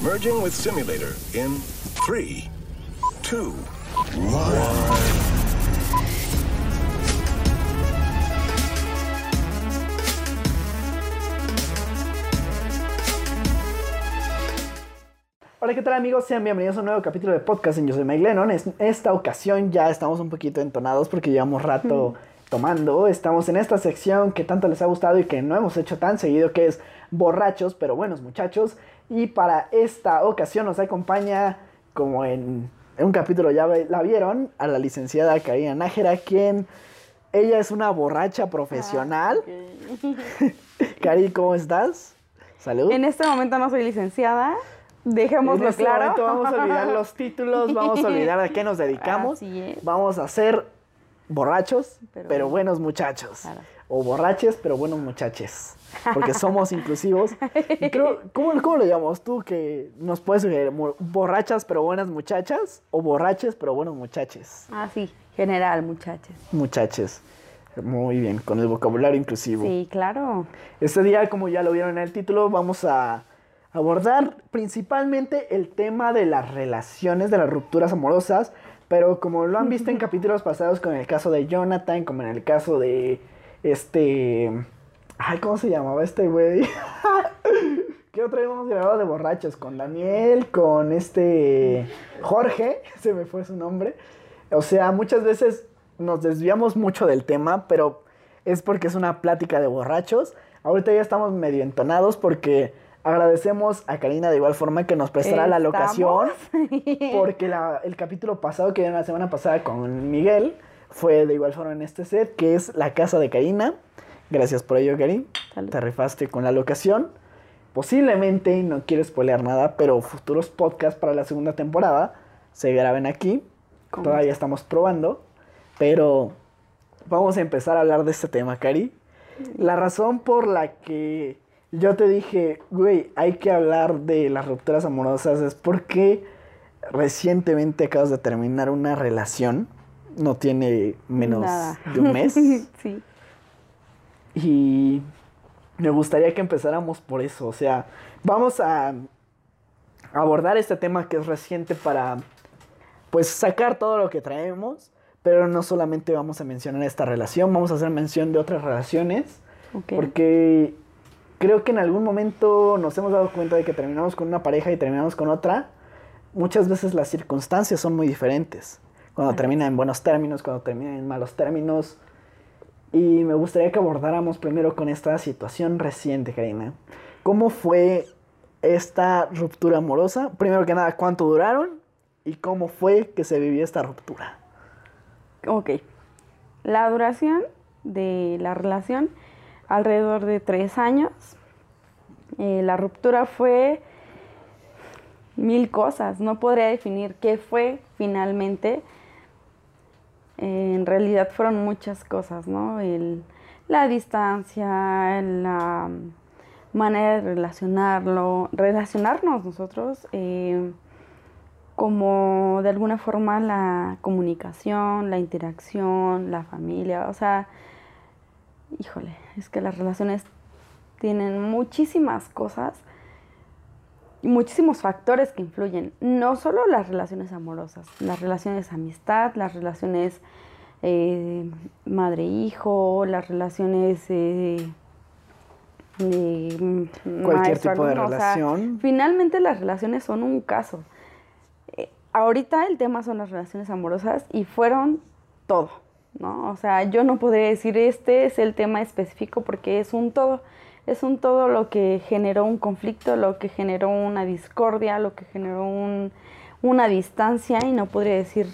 Merging with simulator in three, two, one. Hola, ¿qué tal amigos? Sean bienvenidos a un nuevo capítulo de podcast en Yo Soy Mike Lennon. En esta ocasión ya estamos un poquito entonados porque llevamos rato tomando. Estamos en esta sección que tanto les ha gustado y que no hemos hecho tan seguido, que es borrachos, pero buenos muchachos. Y para esta ocasión nos acompaña, como en, en un capítulo ya la vieron, a la licenciada Karina Nájera, quien ella es una borracha profesional. Cari, ¿cómo estás? Salud. En este momento no soy licenciada. Dejémoslo En este claro. momento vamos a olvidar los títulos, vamos a olvidar a qué nos dedicamos. Así es. Vamos a ser borrachos, pero, Pero- buenos muchachos. Claro. O borraches, pero buenos muchaches. Porque somos inclusivos. Y creo, ¿cómo, ¿Cómo lo llamamos tú? Que nos puedes sugerir, borrachas, pero buenas muchachas. O borraches, pero buenos muchaches. Ah, sí, general, muchachos. Muchaches. Muy bien, con el vocabulario inclusivo. Sí, claro. Este día, como ya lo vieron en el título, vamos a abordar principalmente el tema de las relaciones, de las rupturas amorosas, pero como lo han visto en capítulos pasados con el caso de Jonathan, como en el caso de este... Ay, ¿cómo se llamaba este güey? ¿Qué otra vez hemos grabado de borrachos? Con Daniel, con este Jorge, se me fue su nombre. O sea, muchas veces nos desviamos mucho del tema, pero es porque es una plática de borrachos. Ahorita ya estamos medio entonados porque agradecemos a Karina de igual forma que nos prestará la locación. Porque la- el capítulo pasado que vieron la semana pasada con Miguel fue de igual forma en este set, que es la casa de Karina. Gracias por ello, Karin. Salud. Te rifaste con la locación. Posiblemente, no quiero spoilear nada, pero futuros podcasts para la segunda temporada se graben aquí. ¿Cómo? Todavía estamos probando, pero vamos a empezar a hablar de este tema, Cari. La razón por la que yo te dije, güey, hay que hablar de las rupturas amorosas es porque recientemente acabas de terminar una relación, no tiene menos Nada. de un mes, sí. y me gustaría que empezáramos por eso, o sea, vamos a abordar este tema que es reciente para pues sacar todo lo que traemos, pero no solamente vamos a mencionar esta relación, vamos a hacer mención de otras relaciones, porque creo que en algún momento nos hemos dado cuenta de que terminamos con una pareja y terminamos con otra. Muchas veces las circunstancias son muy diferentes. Cuando termina en buenos términos, cuando termina en malos términos. Y me gustaría que abordáramos primero con esta situación reciente, Karina. ¿Cómo fue esta ruptura amorosa? Primero que nada, ¿cuánto duraron? ¿Y cómo fue que se vivió esta ruptura? Ok. La duración de la relación, alrededor de tres años. Eh, la ruptura fue mil cosas. No podría definir qué fue finalmente. En realidad fueron muchas cosas, ¿no? El- la distancia, la manera de relacionarlo, relacionarnos nosotros. eh, como de alguna forma la comunicación, la interacción, la familia, o sea, híjole, es que las relaciones tienen muchísimas cosas muchísimos factores que influyen, no solo las relaciones amorosas, las relaciones de amistad, las relaciones eh, madre-hijo, las relaciones eh, Cualquier tipo de alumno, o sea, relación. finalmente las relaciones son un caso. Eh, ahorita el tema son las relaciones amorosas y fueron todo, ¿no? O sea, yo no podría decir este es el tema específico porque es un todo. Es un todo lo que generó un conflicto, lo que generó una discordia, lo que generó un- una distancia y no podría decir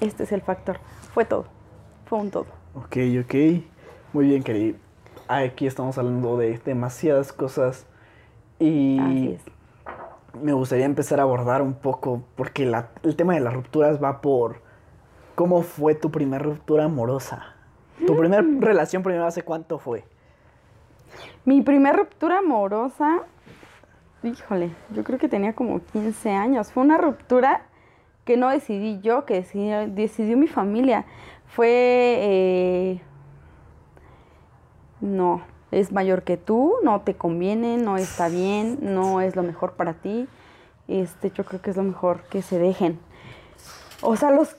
este es el factor. Fue todo. Fue un todo. Ok, ok. Muy bien, querido. Aquí estamos hablando de demasiadas cosas. Y Así es. me gustaría empezar a abordar un poco, porque la- el tema de las rupturas va por cómo fue tu primera ruptura amorosa. Tu primera Mm. relación primero hace cuánto fue. Mi primera ruptura amorosa, híjole, yo creo que tenía como 15 años. Fue una ruptura que no decidí yo, que decidió, mi familia. Fue, eh, no, es mayor que tú, no te conviene, no está bien, no es lo mejor para ti. este, yo creo que es lo mejor que se dejen. O sea, los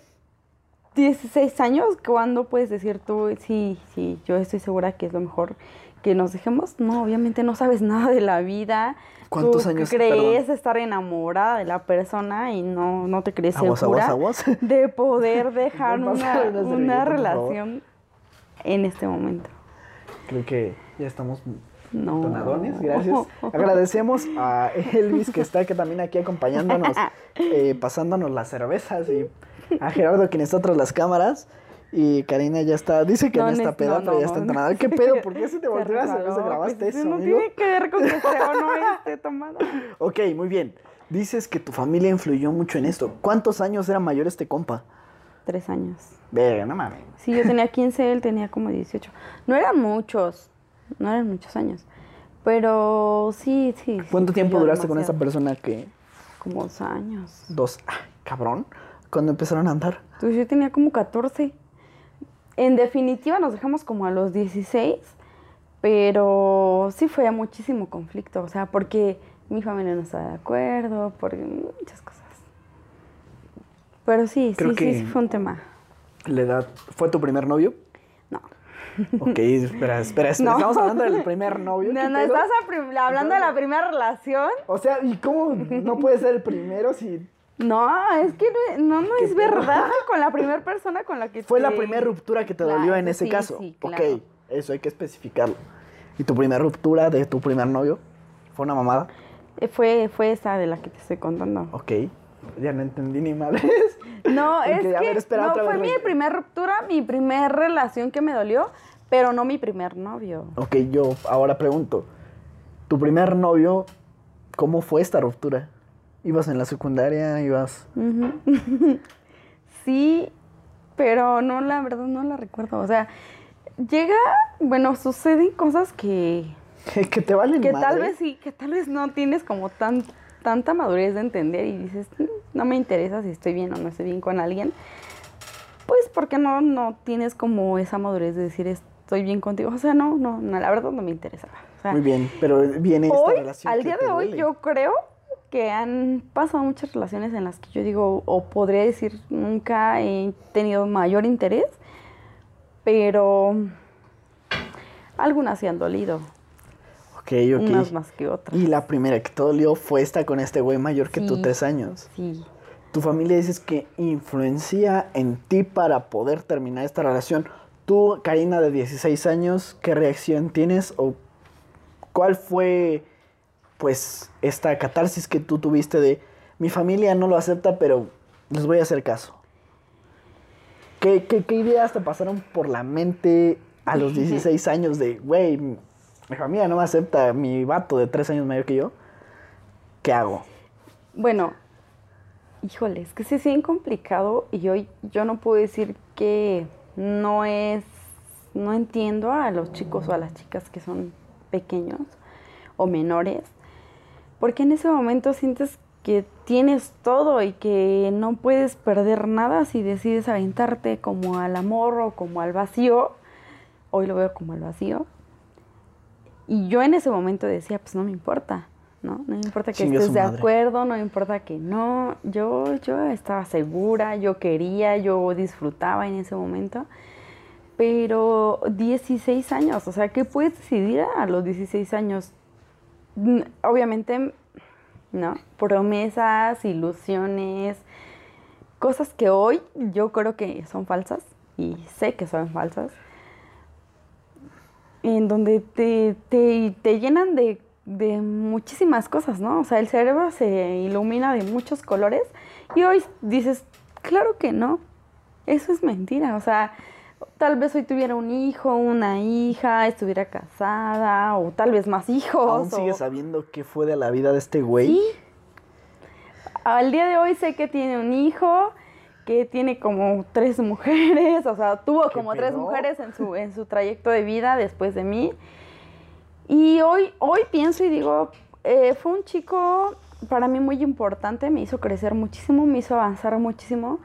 16 años, ¿cuándo puedes decir tú, sí, sí, yo estoy segura que es lo mejor que nos dejemos? No, obviamente no sabes nada de la vida. ¿Cuántos Tú años, crees perdón? estar enamorada de la persona y no, no te crees Aguas, segura aguas, aguas. de poder dejar Me una, una relación en este momento. Creo que ya estamos No. donadones, gracias. Agradecemos a Elvis que está que también aquí acompañándonos, eh, pasándonos las cervezas y a Gerardo quien está tras las cámaras. Y Karina ya está, dice que no, No, está peda, no, pero ya está no. entonada. ¿Qué pedo? ¿Por qué se te volvió la cerveza? resbaló, ¿Grabaste pues, eso, No amigo? tiene que ver con que sea o no esté tomada. Ok, muy bien. Dices que tu familia influyó mucho en esto. ¿Cuántos años era mayor este compa? Tres años. Verga, no mames. Sí, yo tenía 15, él tenía como 18. No eran muchos, no eran muchos años. Pero sí, sí. sí, ¿Cuánto tiempo duraste con esa persona que... Como dos años. Dos... Ah, cabrón. ¿Cuándo empezaron a andar? Entonces yo tenía como 14. En definitiva nos dejamos como a los 16, pero sí fue muchísimo conflicto, o sea, porque mi familia no estaba de acuerdo, por muchas cosas. Pero sí, Creo sí, que- sí, sí fue un tema. ¿La edad fue tu primer novio? No. Ok, espera, espera, espera. No. Estamos hablando del primer novio. No, ¿qué no, estás hablando de la primera relación. O sea, ¿y cómo no puede ser el primero si No, es que no, no, no ¿Qué es verdad con la primera persona con la que fue la primera ruptura que te Claro, dolió en ese sí, caso? sí, Ok, claro. eso hay que especificarlo. ¿Y tu primera ruptura de tu primer novio? ¿Fue una mamada? Eh, Fue, fue esa de la que te estoy contando. Ok, ya no entendí ni madres. No, es a que ver, espera, no, otra fue vez, mi re- primer ruptura, mi primer relación que me dolió, pero no mi primer novio. Ok, yo ahora pregunto. ¿Tu primer novio, cómo fue esta ruptura? ¿Ibas en la secundaria? ¿Ibas...? Sí, pero no, la verdad no la recuerdo. O sea, llega, bueno, suceden cosas que, que te valen que madre? tal vez sí, que tal vez no tienes como tan, tanta madurez de entender y dices, "Mm, no me interesa si estoy bien o no estoy bien con alguien. Pues porque no, no tienes como esa madurez de decir estoy bien contigo. O sea, no, no, no la verdad no me interesaba. O sea, Muy bien, pero viene esta relación al día de hoy, duele. yo creo que han pasado muchas relaciones en las que yo digo, o podría decir, nunca he tenido mayor interés, pero algunas se han dolido, Ok, ok. unas más que otras. Y la primera que te dolió fue esta con este güey mayor que tú, Sí. tres años. Sí. Tu familia dices que influencia en ti para poder terminar esta relación. Tú, Karina, de 16 años, ¿qué reacción tienes? ¿O cuál fue, pues, esta catarsis que tú tuviste de mi familia no lo acepta, pero les voy a hacer caso? ¿Qué, qué, qué ideas te pasaron por la mente a los 16 años de, güey, mi familia no me acepta, mi vato de 3 años mayor que yo? ¿Qué hago? Bueno, híjole, es que sí es bien complicado y hoy yo no puedo decir que no es, no entiendo a los chicos o a las chicas que son pequeños o menores, porque en ese momento sientes que tienes todo y que no puedes perder nada si decides aventarte como al amor o como al vacío. Hoy lo veo como al vacío. Y yo en ese momento decía, pues no me importa, ¿no? No me importa que estés de madre. acuerdo, no me importa que no. Yo, yo estaba segura, yo quería, yo disfrutaba en ese momento. Pero 16 años, o sea, ¿qué puedes decidir a los 16 años? Obviamente, ¿no? Promesas, ilusiones, cosas que hoy yo creo que son falsas y sé que son falsas en donde te, te, te llenan de, de muchísimas cosas, ¿no? O sea, el cerebro se ilumina de muchos colores y hoy dices, claro que no, eso es mentira, o sea, tal vez hoy tuviera un hijo, una hija, estuviera casada o tal vez más hijos. ¿Aún o- sigues sabiendo qué fue de la vida de este güey? Sí. Al día de hoy sé que tiene un hijo, que tiene como tres mujeres, o sea, tuvo ¿Qué como tres mujeres en su, en su trayecto de vida después de mí. Y hoy, hoy pienso y digo, eh, fue un chico para mí muy importante, me hizo crecer muchísimo, me hizo avanzar muchísimo,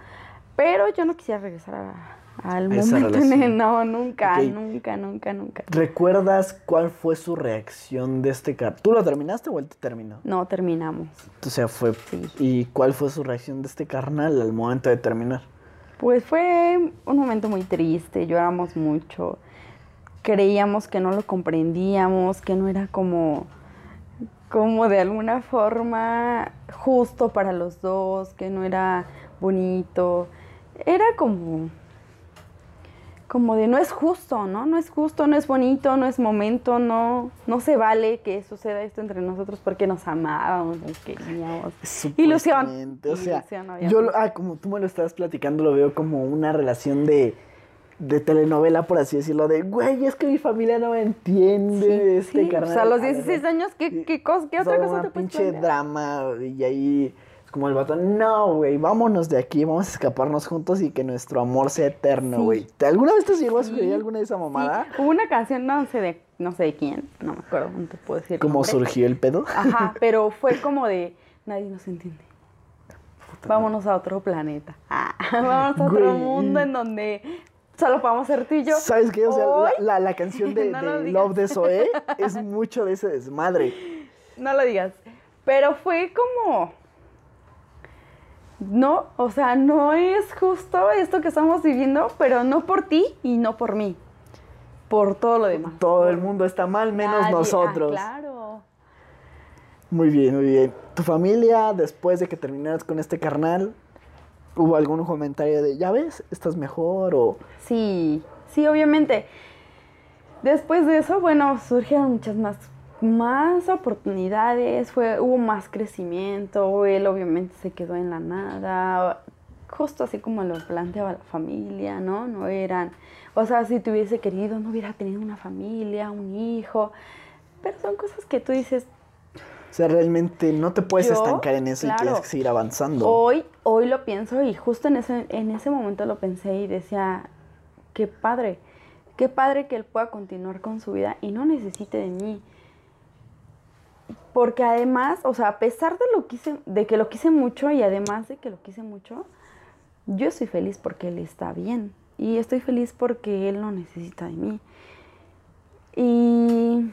pero yo no quisiera regresar a, al a esa momento en el- relación. no, nunca, nunca, nunca, nunca. ¿Recuerdas cuál fue su reacción de este carnal? ¿Tú lo terminaste o él te terminó? No terminamos. O sea, fue... Sí. ¿Y cuál fue su reacción de este carnal al momento de terminar? Pues fue un momento muy triste, lloramos mucho. Creíamos que no lo comprendíamos, que no era como como de alguna forma justo para los dos, que no era bonito. Era como como de no es justo, ¿no? No es justo, no es bonito, no es momento, no no se vale que suceda esto entre nosotros porque nos amábamos, nos queríamos. Ilusión. O sea, Ilusión, yo, ah, como tú me lo estabas platicando, lo veo como una relación de, de telenovela, por así decirlo, de, güey, es que mi familia no me entiende, este Sí, carnal. O sea, a los la 16 verdad". años, ¿qué, qué, cosa, qué otra cosa te puedes pinche drama, y ahí como el vato, no, güey, vámonos de aquí, vamos a escaparnos juntos y que nuestro amor sea eterno, güey. ¿Te- ¿Alguna vez te llegó a suceder alguna de esa Sí, mamada? Hubo una canción, no sé de, no sé de quién, no me acuerdo, no te puedo decir. ¿Cómo surgió el pedo? Ajá, pero fue como de, nadie nos entiende. Vámonos a otro planeta. Ah, vámonos a otro mundo en donde solo podamos ser tú y yo. ¿Sabes qué? O sea, la, la- la canción de, No. Love de Zoe es mucho de ese desmadre. No lo digas. Pero fue como. No, o sea, no es justo esto que estamos viviendo, pero no por ti y no por mí. Por todo lo demás. Todo el mundo está mal, menos Nadie- ah, nosotros. claro. Muy bien, muy bien. ¿Tu familia, después de que terminaras con este carnal, hubo algún comentario de, ya ves, estás mejor o... Sí, sí, obviamente. Después de eso, bueno, surgieron muchas más, más oportunidades, fue, hubo más crecimiento, él obviamente se quedó en la nada, justo así como lo planteaba la familia, ¿no? No eran, o sea, si te hubiese querido, no hubiera tenido una familia, un hijo, pero son cosas que tú dices, O sea, realmente no te puedes Yo, estancar en eso y tienes que seguir avanzando. Hoy, hoy lo pienso y justo en ese, en ese momento lo pensé y decía, qué padre, qué padre que él pueda continuar con su vida y no necesite de mí. Porque además, o sea, a pesar de lo quise, de que lo quise mucho y además de que lo quise mucho, yo estoy feliz porque él está bien. Y estoy feliz porque él no necesita de mí. Y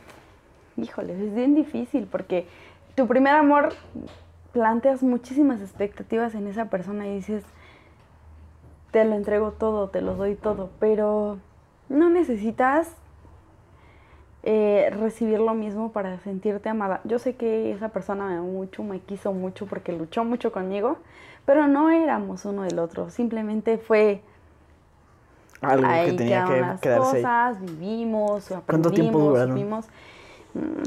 híjole, es bien difícil porque tu primer amor planteas muchísimas expectativas en esa persona y dices, te lo entrego todo, te lo doy todo, pero no necesitas eh, recibir lo mismo para sentirte amada. Yo sé que esa persona me amó mucho, me quiso mucho porque luchó mucho conmigo, pero no éramos uno del otro, simplemente fue Algo ahí que tenía que las quedarse ahí. cosas, vivimos, aprendimos, ¿Cuánto tiempo duraron? supimos. Mm,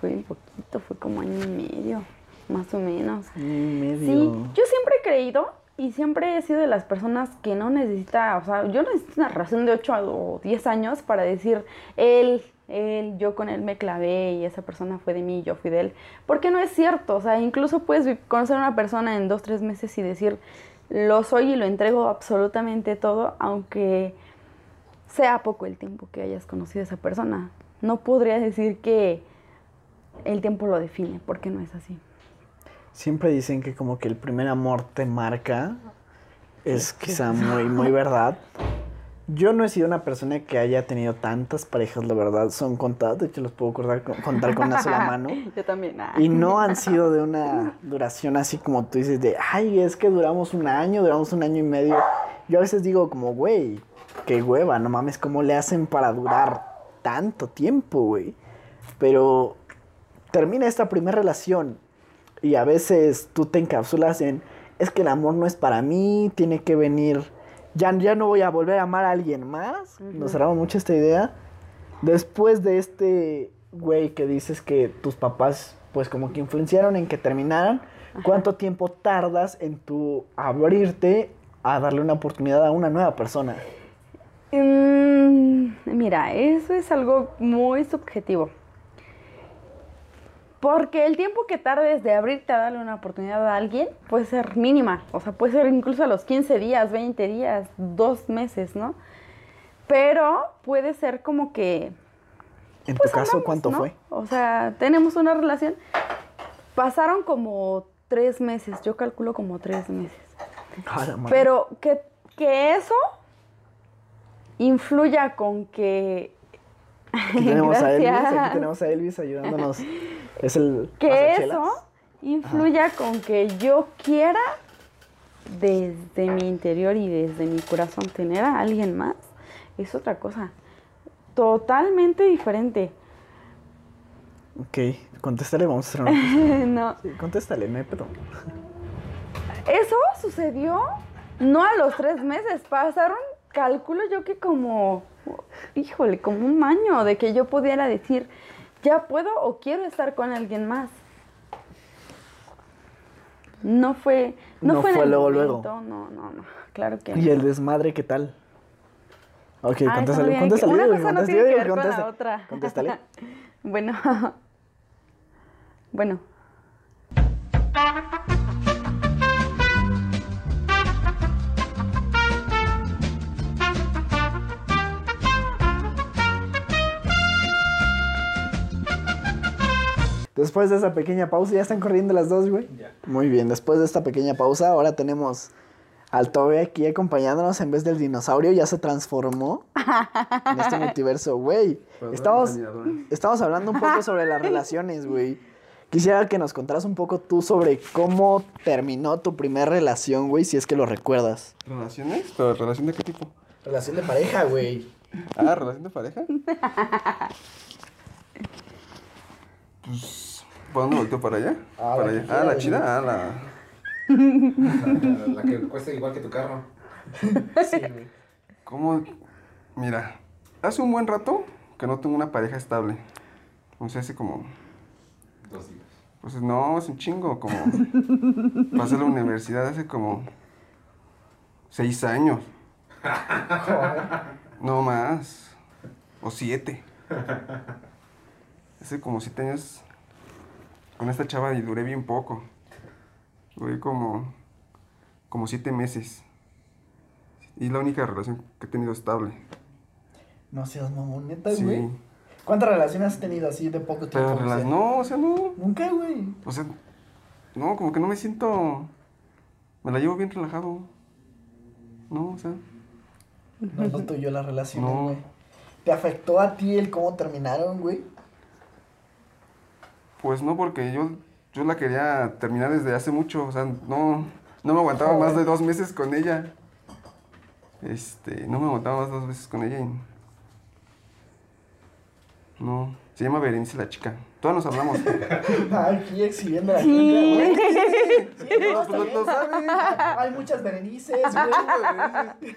fue un poquito, fue como año y medio, más o menos. Mm, medio. Sí, yo siempre he creído y siempre he sido de las personas que no necesita, o sea, yo necesito una relación de 8 o 10 años para decir, él, él, yo con él me clavé y esa persona fue de mí, yo fui de él. Porque no es cierto, o sea, incluso puedes conocer a una persona en 2, 3 meses y decir, lo soy y lo entrego absolutamente todo, aunque sea poco el tiempo que hayas conocido a esa persona. No podría decir que el tiempo lo define, porque no es así. Siempre dicen que como que el primer amor te marca. Es quizá muy, muy verdad. Yo no he sido una persona que haya tenido tantas parejas, la verdad, son contadas. De hecho, los puedo contar, con- contar con una sola mano. Yo también. ah. Y no han sido de una duración así como tú dices de, ay, es que duramos un año, duramos un año y medio. Yo a veces digo como, güey, qué hueva, no mames, ¿cómo le hacen para durar tanto tiempo, güey? Pero termina esta primera relación y a veces tú te encapsulas en, es que el amor no es para mí, tiene que venir, ya, ya no voy a volver a amar a alguien más. Nos cerramos mucho esta idea. Después de este güey que dices que tus papás, pues como que influenciaron en que terminaran, ¿cuánto tiempo tardas en tu abrirte a darle una oportunidad a una nueva persona? Mm, mira, eso es algo muy subjetivo. Porque el tiempo que tardes de abrirte a darle una oportunidad a alguien puede ser mínima. O sea, puede ser incluso a los 15 días, 20 días, dos meses, ¿no? Pero puede ser como que En pues tu caso, andamos, ¿cuánto ¿no? fue? O sea, tenemos una relación. Pasaron como tres meses, yo calculo como tres meses. Pero que, que eso influya con que... Aquí tenemos a Elvis, aquí tenemos a Elvis ayudándonos. Es el que eso influya con que yo quiera desde mi interior y desde mi corazón tener a alguien más es otra cosa totalmente diferente Ok, contéstale, vamos a hacer una. no Sí, contéstale, no hay pedo. eso sucedió no a los tres meses pasaron calculo yo que como híjole como un año de que yo pudiera decir ya puedo o quiero estar con alguien más no fue no, No fue, fue luego, luego. no no no claro que no ¿Y el desmadre qué tal? Ok, Ah, contéstale. Una cosa no tiene que ver con la otra. Contéstale. bueno. bueno. Después de esa pequeña pausa, ya están corriendo las dos, güey. Ya. Muy bien, después de esta pequeña pausa, ahora tenemos al Tobe aquí acompañándonos en vez del dinosaurio, ya se transformó en este multiverso, güey. Estamos, diseñadora. estamos hablando un poco sobre las relaciones, güey. Quisiera que nos contaras un poco tú sobre cómo terminó tu primera relación, güey, si es que lo recuerdas. ¿Relaciones? ¿Pero relación de qué tipo? Relación de pareja, güey. Ah, ¿relación de pareja? pues, ¿para dónde volteo? ¿Para allá? Ah, ¿Para la allá? Ah, la chida, ah, la... La, la que cuesta igual que tu carro. Sí, güey. ¿Cómo? Mira, hace un buen rato que no tengo una pareja estable. O sea, hace como... Dos días. Pues no, es un chingo, como... Pasé a la universidad hace como... Seis años. No más. O siete. Hace como siete años con esta chava y duré bien poco. Duré como... Como siete meses. Y la única relación que he tenido estable. No seas mamoneta, Sí. güey. ¿Cuántas relaciones has tenido así de poco tiempo? Pero no, o sea, no. Nunca, güey. O sea, no, como que no me siento. Me la llevo bien relajado. No, o sea. No es lo tuyo la relación, No. güey. ¿Te afectó a ti el cómo terminaron, güey? Pues no, porque yo, yo la quería terminar desde hace mucho. O sea, no, no me aguantaba más de dos meses con ella. Este, no me aguantaba más de dos meses con ella. y- No, se llama Berenice la chica. Todas nos hablamos. Aquí exhibiendo a la Sí. gente, güey. Sí, no, pues lo- bien. lo saben. Hay muchas Berenices, güey.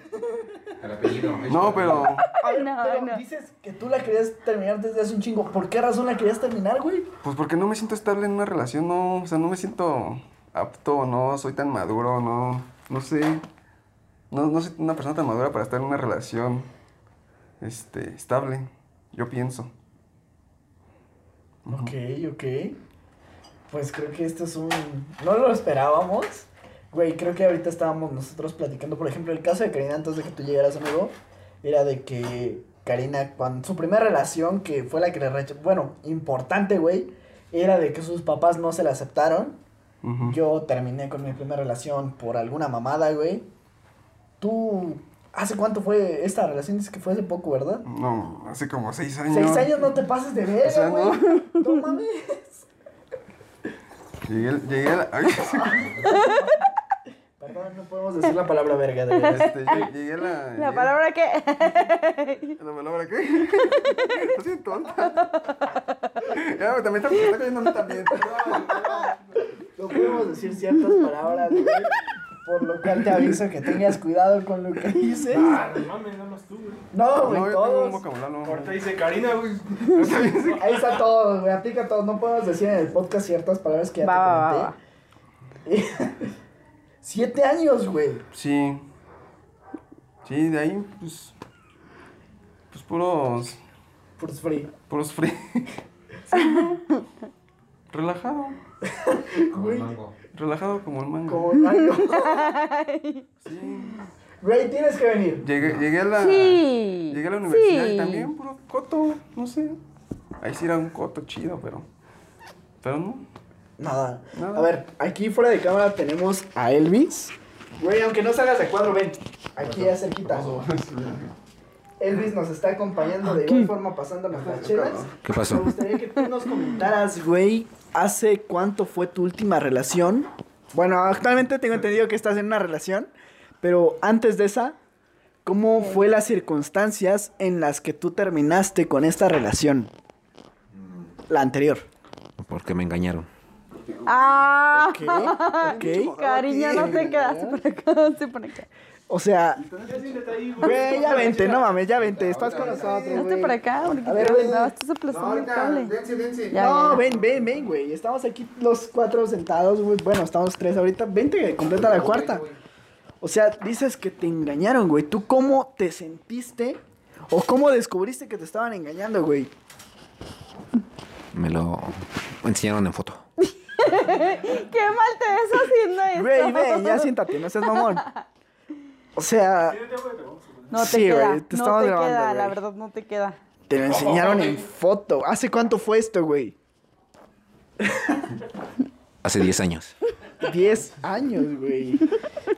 El apellido. No, pero. A ver, No, pero no. dices que tú la querías terminar desde hace un chingo. ¿Por qué razón la querías terminar, güey? Pues porque no me siento estable en una relación, no, o sea, no me siento apto, no soy tan maduro, no, no sé, no, no soy una persona tan madura para estar en una relación, este, estable, yo pienso. Ok, ok. Pues creo que esto es un... No lo esperábamos. Güey, creo que ahorita estábamos nosotros platicando, por ejemplo, el caso de Karina antes de que tú llegaras, amigo, era de que Karina, cuando su primera relación, que fue la que le rechazó, bueno, importante, güey, era de que sus papás no se la aceptaron. Yo terminé con mi primera relación por alguna mamada, güey. Tú, ¿hace cuánto fue esta relación? Dices que fue hace poco, ¿verdad? No, hace como seis años. Seis años no te pases de verga, O sea, güey. no. No mames. Llegué, llegué a la, ay, Perdón, no podemos decir la palabra verga, de este, llegué, a la... La llegué- palabra que... ¿La palabra qué? Estás bien tonta. Ya, también está, está cayendo a mí también. No podemos decir ciertas palabras, güey. Por lo cual te aviso que tengas cuidado con lo que dices. Ah, no mames, nada más tú, güey. No, güey, No, todos. Ahorita dice Karina, güey. Ahí está todo, güey. Aplica todo. No podemos decir en el podcast ciertas palabras que ya Va, va, te va, comenté. Siete años, güey. Sí. Sí, de ahí, pues. Pues puros. Por free. Puros free. Sí, ¿no? Relajado. Como el Güey, mango. Relajado como el mango. como el año. Sí. Güey, tienes que venir. Llegué, llegué a la. Sí. Llegué a la universidad sí. y también puro coto, no sé. Ahí sí era un coto chido, pero. Pero no. Nada. Nada. A ver, aquí fuera de cámara tenemos a Elvis. Güey, aunque no salgas de cuadro, ven. Aquí ya cerquita. Elvis nos está acompañando de igual forma pasándonos las chelas. ¿Qué pasó? Me gustaría que tú nos comentaras, güey, ¿hace cuánto fue tu última relación? Bueno, actualmente tengo entendido que estás en una relación, pero antes de esa, ¿cómo fue las circunstancias en las que tú terminaste con esta relación? La anterior. Porque me engañaron. Ah, Ok, ok. cariño, no te quedas por acá, se pone acá. O sea, güey, ya vente, no mames, ya vente, estás con nosotros, güey. por acá, porque A ver, ven. no, estás aplastando el cable. dense, No, ven, ven, ven, güey. Estamos aquí los cuatro sentados, güey. Bueno, estamos tres ahorita. Vente, completa la cuarta. O sea, dices que te engañaron, güey. ¿Tú cómo te sentiste o cómo descubriste que te estaban engañando, güey? Me lo enseñaron en foto. Qué mal te ves haciendo esto. Güey, ven, ya siéntate, no seas mamón. O sea, No te Sí, queda, güey, te no estamos te grabando, queda, la verdad no te queda. te lo enseñaron en foto. ¿Hace cuánto fue esto, güey? Hace 10 años. 10 años, güey.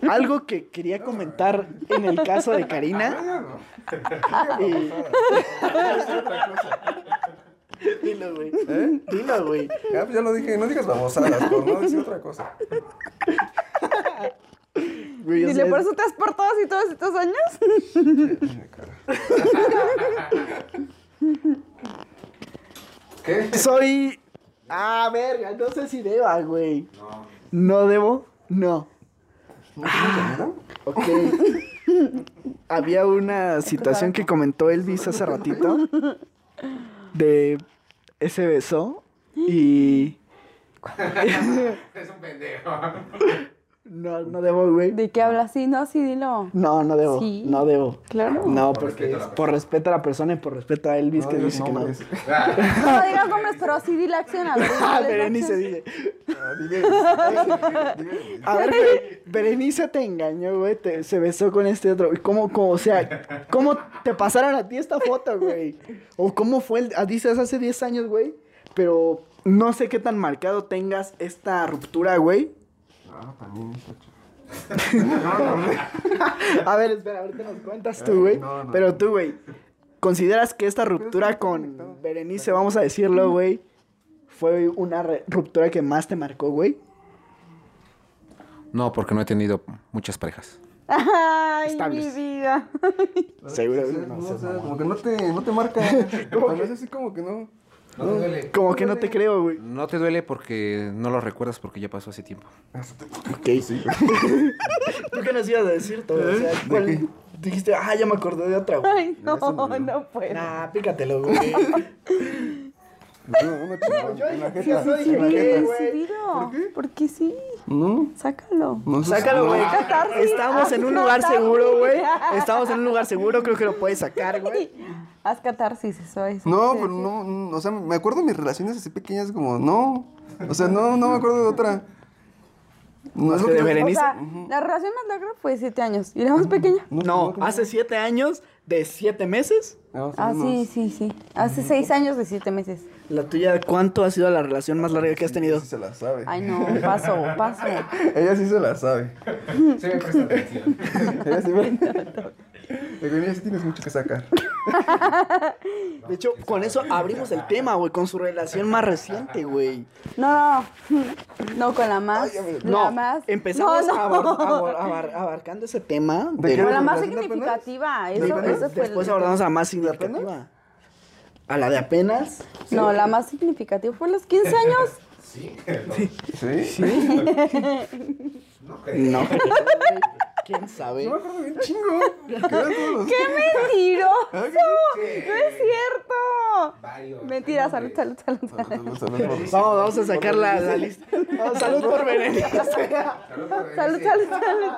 Algo que quería comentar en el caso de Karina. Y- Dilo, güey. Dilo, güey. Ah, pues ya lo dije, no digas babosadas, por no decir otra cosa. Güey, Dile, por eso te has portado así todos estos años. ¿Qué? Soy. Ah, verga, no sé si deba, güey. No. debo? No. Ok. Había una situación que comentó Elvis hace ratito. De ese beso. Y. Es un pendejo. No, no debo, güey. ¿De qué hablas? Sí, no, sí, dilo. No, no debo. Sí. No debo. Claro. No, Por porque respeto es por respeto a la persona y por respeto a Elvis, que dice que no. No digas nombres, pero sí di la acción. A ver, Ah, ¿cuál es Berenice. Ah, dile, A ver, Bere- Berenice te engañó, güey. te- se besó con este otro. ¿Y ¿Cómo, cómo, o sea, cómo te pasaron a ti esta foto, güey? O cómo fue, el, ah, dices hace 10 años, güey. Pero no sé qué tan marcado tengas esta ruptura, güey. Ah, también. A ver, espera, ahorita nos cuentas tú, güey. No, no. Pero tú, güey, ¿consideras que esta ruptura con Berenice, vamos a decirlo, güey, fue una ruptura que más te marcó, güey? No, porque no he tenido muchas parejas. Ay, Estables. mi vida. Seguro. Sí, no no, sé, o sea, mamá. como que no te, no te marca. Cuando es así como que no. No te duele. Como que no te creo, güey. No te duele porque no lo recuerdas porque ya pasó hace tiempo. Ok. ¿Tú qué nos ibas a decir todo? O sea, ¿cuál- dijiste, ah, ya me acordé de otra, güey. Ay, no, no puedo. Nah, pícatelo, güey. No, en la jeta. ¿Por qué? Porque sí. No, Sácalo. no. Sácalo, güey. Estamos en un lugar seguro, güey. Estamos en un lugar seguro, creo que lo puedes sacar, güey. Haz catarsis, eso es. No, pero no, no, o sea, me acuerdo de mis relaciones así pequeñas como, no. O sea, no, no me acuerdo de otra. No, es lo que de que- O Berenice. sea, la relación más larga fue siete años. ¿Y la más pequeña? No, hace siete años, de siete meses. No, Ah, sí, sí, sí. Hace seis años de siete meses. La tuya, ¿cuánto ha sido la relación más larga que has tenido? Sí se la sabe. Ay, no, paso, paso. Ella sí se la sabe. Se me presta atención. Ella sí me... "Niña, sí tienes mucho que sacar. De hecho, con eso abrimos el tema, güey, con su relación más reciente, güey. No, no, no, con la más. Ay, me- La No, más. empezamos no, no. a abor- abor- abar- abarcando ese tema. ¿De la más significativa. Eso, eso fue el- Después abordamos a la más significativa. A la de apenas. No, la más significativa fue a los 15 años. Sí. ¿Sí? No creo. No. ¿Quién sabe? No me acuerdo bien chingo. Los- ¡Qué mentiroso! Ah, ¡No es cierto! Varios. Mentira, salud, salud, salud. salud. Vamos, vamos a sacar la, la lista. Salud por Berenice. Salud, salud, salud.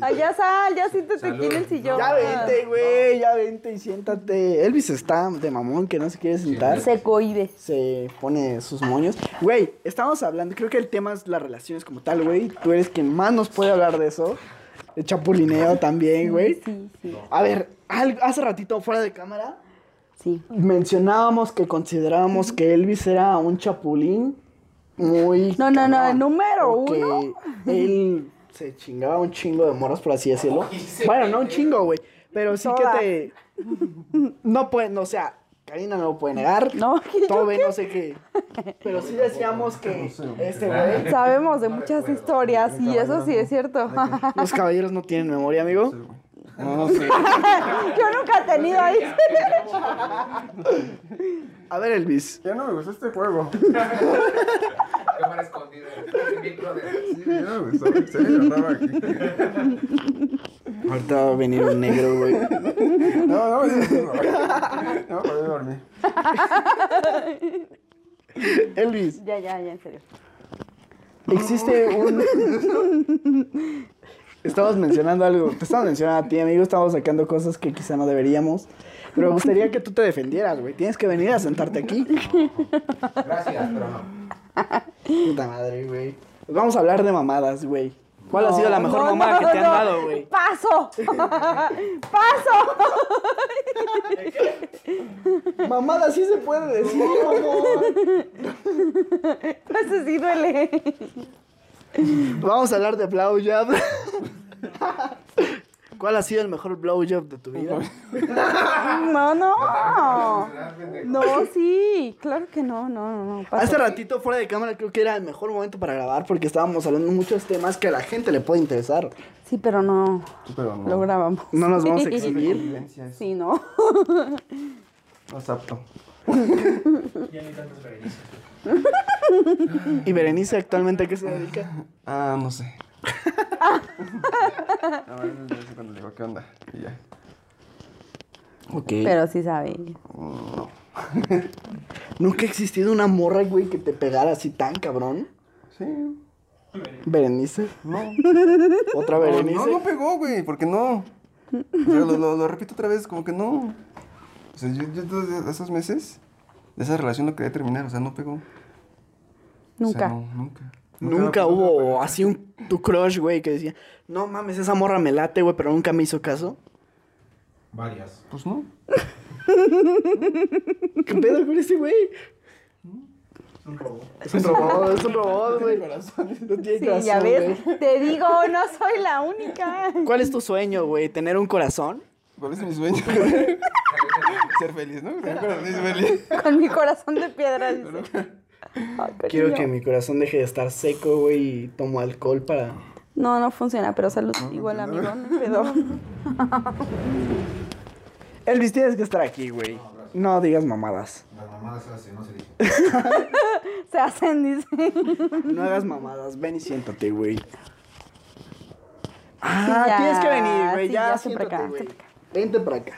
Allá sal, ya siéntate Salud. aquí en el sillón. Ya vente, güey, ya vente y siéntate. Elvis está de mamón que no se quiere sentar. Se cohibe. Se pone sus moños. Güey, estamos hablando, creo que el tema es las relaciones como tal, güey. Tú eres quien más nos puede hablar de eso. De chapulineo también, güey. Sí, sí, A ver, al- hace ratito fuera de cámara sí. mencionábamos que considerábamos que Elvis era un chapulín muy... No, no, no, el número o que uno. Él se chingaba un chingo de morras, por así decirlo. Bueno, no un chingo, güey. Pero sí que te... No puede, no, o sea, Karina no lo puede negar. No, ¿yo Tobe no sé qué. Pero sí decíamos que este güey, Sabemos de muchas historias y eso sí es cierto. los caballeros no tienen memoria, amigo. No sé. Yo nunca he tenido ahí. A ver, Elvis. Ya no me gustó este juego. Cámara escondida. Sí, ya no me gustó. Se me agarraba aquí. Ahorita va a venir un negro, güey. No, no eso. No, me podía dormir. Elvis, Ya, ya, ya, en serio. existe un. Estamos mencionando algo. Te estamos mencionando a ti, amigo. Estamos sacando cosas que quizá no deberíamos. Pero me gustaría que tú te defendieras, güey. Tienes que venir a sentarte aquí. Gracias, pero no. Puta madre, güey. Vamos a hablar de mamadas, güey. ¿Cuál ha sido la mejor no, mamada no, que te han dado, güey? ¡Paso! ¡Paso! Mamada sí se puede decir, mamón. Eso sí duele. Vamos a hablar de blowjob. ¿Cuál ha sido el mejor blowjob de tu vida? No, no. No, sí. Claro que no, no, no. no. Paso. Hace ratito fuera de cámara creo que era el mejor momento para grabar porque estábamos hablando de muchos temas que a la gente le puede interesar. Sí, pero no. Sí, pero no. Lo grabamos. No nos vamos a exhibir. Sí, no. No es apto. Ya ni tantas Berenice. ¿Y Berenice actualmente a qué se dedica? Ah, no sé. A ver, yo sé cuando le digo, ¿qué onda? Y ya. Ok. Pero sí sabe. Nunca ha existido una morra, güey, que te pegara así tan cabrón. Sí. Berenice. No. Otra No, Berenice. No, no pegó, güey, porque no. O sea, lo, lo- lo repito otra vez, como que no. O sea, yo, yo esos meses, de esa relación lo quería terminar, o sea, no pegó. O Nunca. sea, no, nunca. Nunca hubo así un tu crush, güey, que decía, no mames, esa morra me late, güey, pero nunca me hizo caso. Varias. Pues no. ¿Qué pedo con ese güey? Es un robot. Es un robot, es un robot, güey. No tiene Sí, corazón, ya ves. güey. Te digo, no soy la única. ¿Cuál es tu sueño, güey? ¿Tener un corazón? ¿Cuál es mi sueño? Ser feliz, ¿no? Ser feliz. Con mi corazón de piedra. dice. Ay, Quiero que mi corazón deje de estar seco, güey, y tomo alcohol para... No, no funciona, pero salud. Igual, amigo, no pedo. Elvis, tienes que estar aquí, güey. No digas mamadas. Las mamadas se hacen, no se dice. Se hacen, dice. No hagas mamadas. Ven y siéntate, güey. Ah, ya, tienes que venir, güey. sí, ya, ya, siéntate, acá, güey. Vente para acá.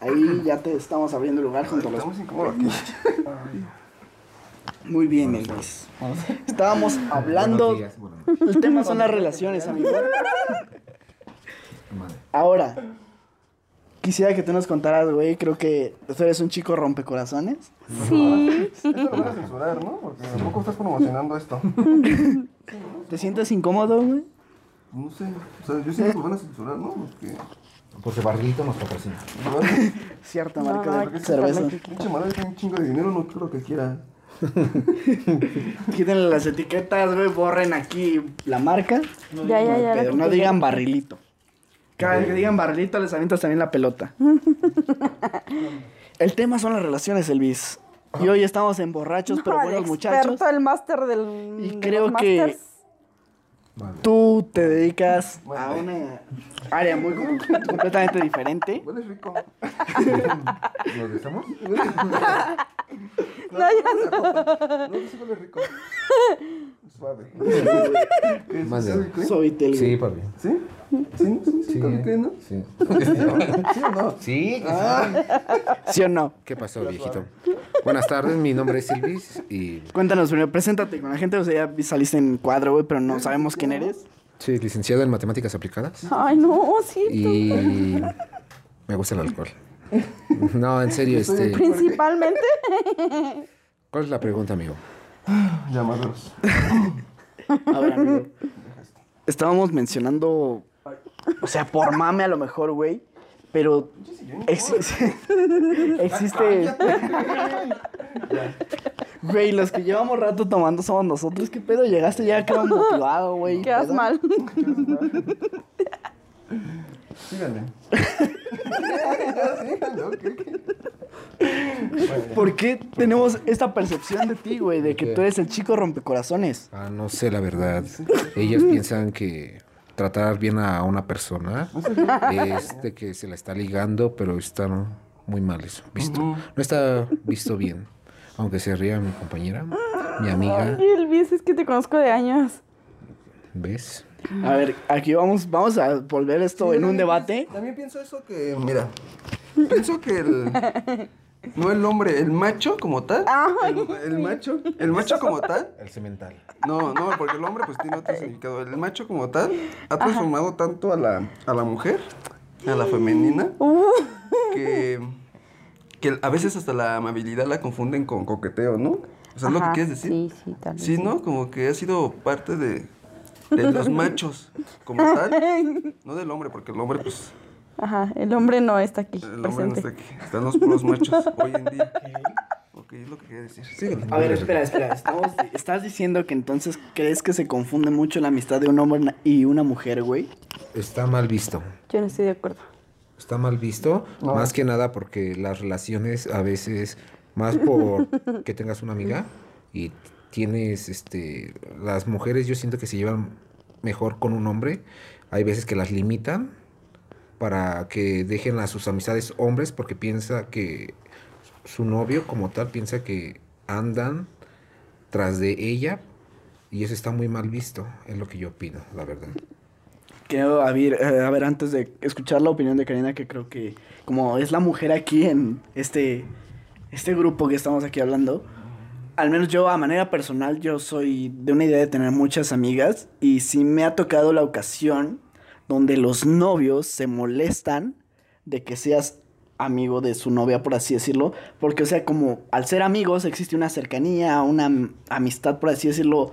Ahí ya te estamos abriendo lugar junto a los... Estamos incómodos aquí. Muy bien, Elvis. Estábamos hablando... Días. El tema son las relaciones, amigo. Madre. Ahora, quisiera que tú nos contaras, güey. Creo que tú eres un chico rompecorazones. Sí. Esto lo van a censurar, ¿no? Porque tampoco estás promocionando esto. ¿Te sientes incómodo, güey? No sé. O sea, yo siento que lo van a censurar, ¿no? Porque. Porque Barrilito nos patrocina. Cierta marca no, de cerveza. Pinche madre tiene un chingo de dinero, no creo que quiera. Quítenle las etiquetas, güey. Borren aquí la marca. Ya, ya, ya. Pero no digan barrilito. Cada vez que digan barrilito, les avientas también la pelota. El tema son las relaciones, Elvis. Y hoy estamos en borrachos, pero No, buenos el muchachos. experto, el máster del. Y de creo los que- masters. Tú te dedicas a una área muy com- completamente diferente. Huele rico. ¿Nos besamos? No, ya no. No, sí huele rico. Suave. ¿Qué es? Mande. ¿Sabe qué? Soy Sí, papi. ¿Sí? ¿Sí? ¿Sí? ¿Sí? ¿Sabe qué, no? Sí. ¿Sí o no? Sí. ¿Sí o no? ¿Qué pasó, viejito? Buenas tardes, mi nombre es Silvis y Cuéntanos primero, preséntate con la gente. O sea, ya saliste en cuadro, güey, pero no sabemos quién eres. Soy licenciado en matemáticas aplicadas Ay, no, sí. y me gusta el alcohol. No, en serio, este, Principalmente. ¿cuál es la pregunta, amigo? Llamados. A ver, amigo. Estábamos mencionando, o sea, por mame a lo mejor, güey, pero exi- existe... Güey, los que llevamos rato tomando somos nosotros. ¿Qué pedo? Llegaste ya creo motivado, güey. Quedas ¿Pedo? mal. Síganle. ¿Por qué tenemos esta percepción de ti, güey? De que tú eres el chico rompecorazones. Ah, no sé la verdad. Ellos piensan que tratar bien a una persona es de que se la está ligando, pero está muy mal eso, visto. No está visto bien. Aunque se ría mi compañera, mi amiga, Ay, Elvis, es que te conozco de años. ¿ves? A ver, aquí vamos, vamos a volver esto en un debate. También pienso eso que, mira, pienso que el... No el hombre, el macho como tal. El, el macho, el macho como tal. El cemental. No, no, porque el hombre pues tiene otro significado. El macho como tal ha transformado tanto a la, a la mujer, a la femenina, que, que a veces hasta la amabilidad la confunden con coqueteo, ¿no? O sea, es lo que quieres decir. Sí, sí, tal vez. Sí, ¿no? Como que ha sido parte de, de los machos como tal. No del hombre, porque el hombre, pues, Ajá, el hombre no está aquí el hombre no está aquí. Están los puros machos hoy en día. Ok, es lo que quería decir. A ver, espera, espera. Estamos- estás diciendo que entonces crees que se confunde mucho la amistad de un hombre y una mujer, güey. Está mal visto. Yo no estoy de acuerdo. Está mal visto, más que nada porque las relaciones a veces, más por que tengas una amiga y tienes, este, las mujeres yo siento que se llevan mejor con un hombre, hay veces que las limitan para que dejen a sus amistades hombres porque piensa que su novio como tal piensa que andan tras de ella y eso está muy mal visto, es lo que yo opino, la verdad. Quiero, a eh, a ver, antes de escuchar la opinión de Karina, que creo que como es la mujer aquí en este, este grupo que estamos aquí hablando, al menos yo a manera personal, yo soy de una idea de tener muchas amigas y sí me ha tocado la ocasión donde los novios se molestan de que seas amigo de su novia, por así decirlo, porque o sea, como al ser amigos existe una cercanía, una am- amistad, por así decirlo,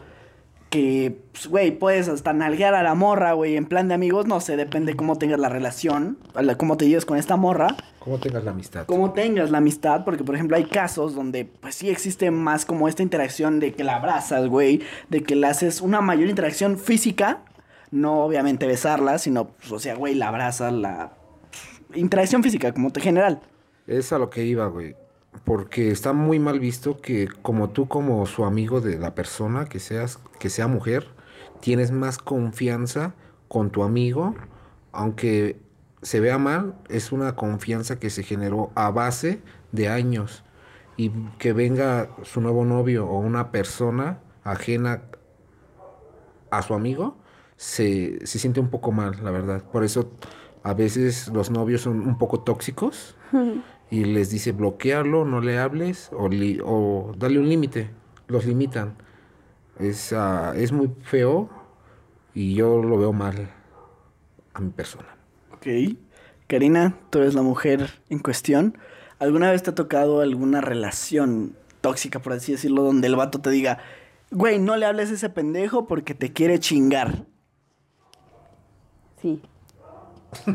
que, pues, güey, puedes hasta nalguear a la morra, güey, en plan de amigos, no sé, depende cómo tengas la relación, cómo te lleves con esta morra, ¿Cómo tengas la amistad? cómo tengas la amistad, porque por ejemplo hay casos donde pues sí existe más como esta interacción de que la abrazas, güey, de que le haces una mayor interacción física, no obviamente besarla, sino, pues, o sea, güey, la abrazas, la interacción física como te general. Es a lo que iba, güey. Porque está muy mal visto que como tú, como su amigo de la persona que seas, que sea mujer, tienes más confianza con tu amigo, aunque se vea mal, es una confianza que se generó a base de años. Y que venga su nuevo novio o una persona ajena a su amigo, se, se siente un poco mal, la verdad. Por eso a veces los novios son un poco tóxicos y les dice bloquearlo, no le hables o, li- o darle un límite. Los limitan. Es, ah, es muy feo y yo lo veo mal a mi persona. Ok. Karina, tú eres la mujer en cuestión. ¿Alguna vez te ha tocado alguna relación tóxica, por así decirlo, donde el vato te diga, güey, no le hables a ese pendejo porque te quiere chingar? Sí.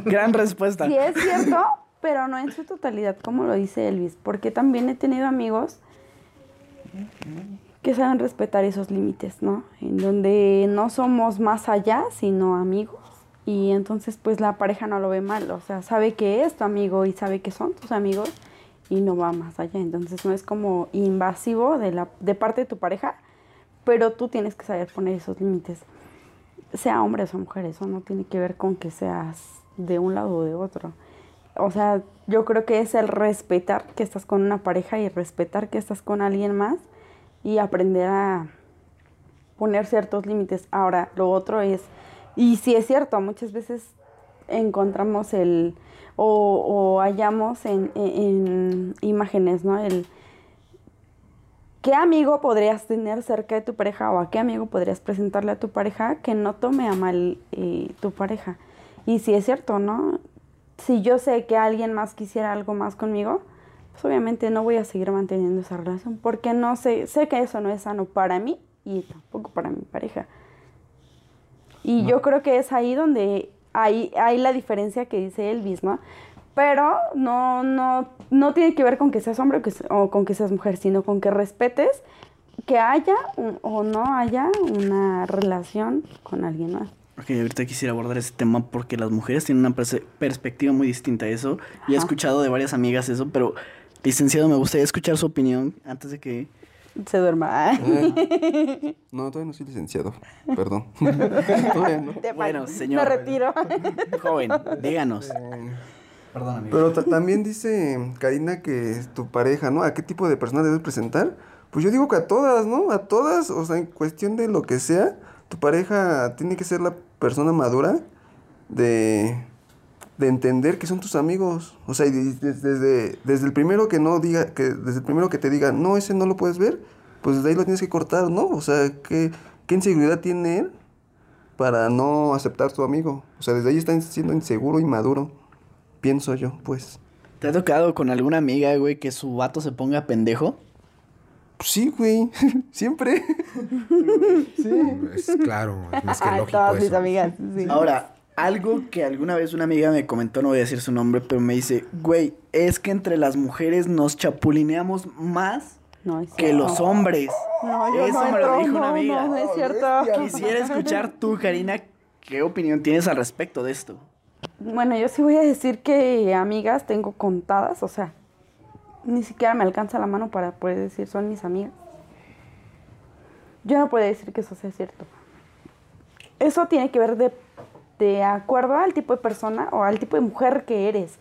Gran respuesta. Sí, es cierto, pero no en su totalidad, como lo dice Elvis, porque también he tenido amigos que saben respetar esos límites, ¿no? En donde no somos más allá, sino amigos. Y entonces, pues la pareja no lo ve mal, o sea, sabe que es tu amigo y sabe que son tus amigos y no va más allá. Entonces, no es como invasivo de, la, de parte de tu pareja, pero tú tienes que saber poner esos límites sea hombre o sea mujer, eso no tiene que ver con que seas de un lado o de otro. O sea, yo creo que es el respetar que estás con una pareja y respetar que estás con alguien más y aprender a poner ciertos límites. Ahora, lo otro es, y sí es cierto, muchas veces encontramos el, o, o hallamos en, en- en imágenes, ¿no? El, ¿Qué amigo podrías tener cerca de tu pareja o a qué amigo podrías presentarle a tu pareja que no tome a mal eh, tu pareja? Y si es cierto, ¿no? Si yo sé que alguien más quisiera algo más conmigo, pues obviamente no voy a seguir manteniendo esa relación porque no sé, sé que eso no es sano para mí y tampoco para mi pareja. Y yo creo que es ahí donde hay, hay la diferencia que dice Elvis, ¿no? Pero no, no, no tiene que ver con que seas hombre o, que o con que seas mujer, sino con que respetes que haya un- o no haya una relación con alguien más. Ok, ahorita quisiera abordar ese tema porque las mujeres tienen una perspectiva muy distinta a eso. Y he escuchado de varias amigas eso, pero licenciado, me gustaría escuchar su opinión antes de que... Se duerma. Eh, No, todavía no soy licenciado. Perdón. todavía no. Te Bueno, señor. Me retiro. Joven, díganos. Perdón, amigo. Pero ta- también dice Karina que tu pareja, ¿no? ¿A qué tipo de persona debes presentar? Pues yo digo que a todas, ¿no? A todas, o sea, en cuestión de lo que sea, tu pareja tiene que ser la persona madura de, de entender que son tus amigos. O sea, y de- de- desde, desde el primero que no diga, que desde el primero que te diga, no, ese no lo puedes ver, pues desde ahí lo tienes que cortar, ¿no? O sea, ¿qué, qué inseguridad tiene él para no aceptar tu amigo? O sea, desde ahí está siendo inseguro y maduro. Pienso yo, pues. ¿Te ha tocado con alguna amiga, güey, que su vato se ponga pendejo? Sí, güey. Siempre. Es claro, es más que lógico todas mis eso. amigas. sí. Ahora, algo que alguna vez una amiga me comentó, no voy a decir su nombre, pero me dice, güey, es que entre las mujeres nos chapulineamos más No, es que cierto. los hombres. No, yo Eso no me lo dijo una no, amiga. No, no es cierto. Quisiera escuchar tú, Karina, qué opinión tienes al respecto de esto. Bueno, yo sí voy a decir que amigas tengo contadas, o sea, ni siquiera me alcanza la mano para poder decir son mis amigas. Yo no puedo decir que eso sea cierto. Eso tiene que ver de, de acuerdo al tipo de persona o al tipo de mujer que eres.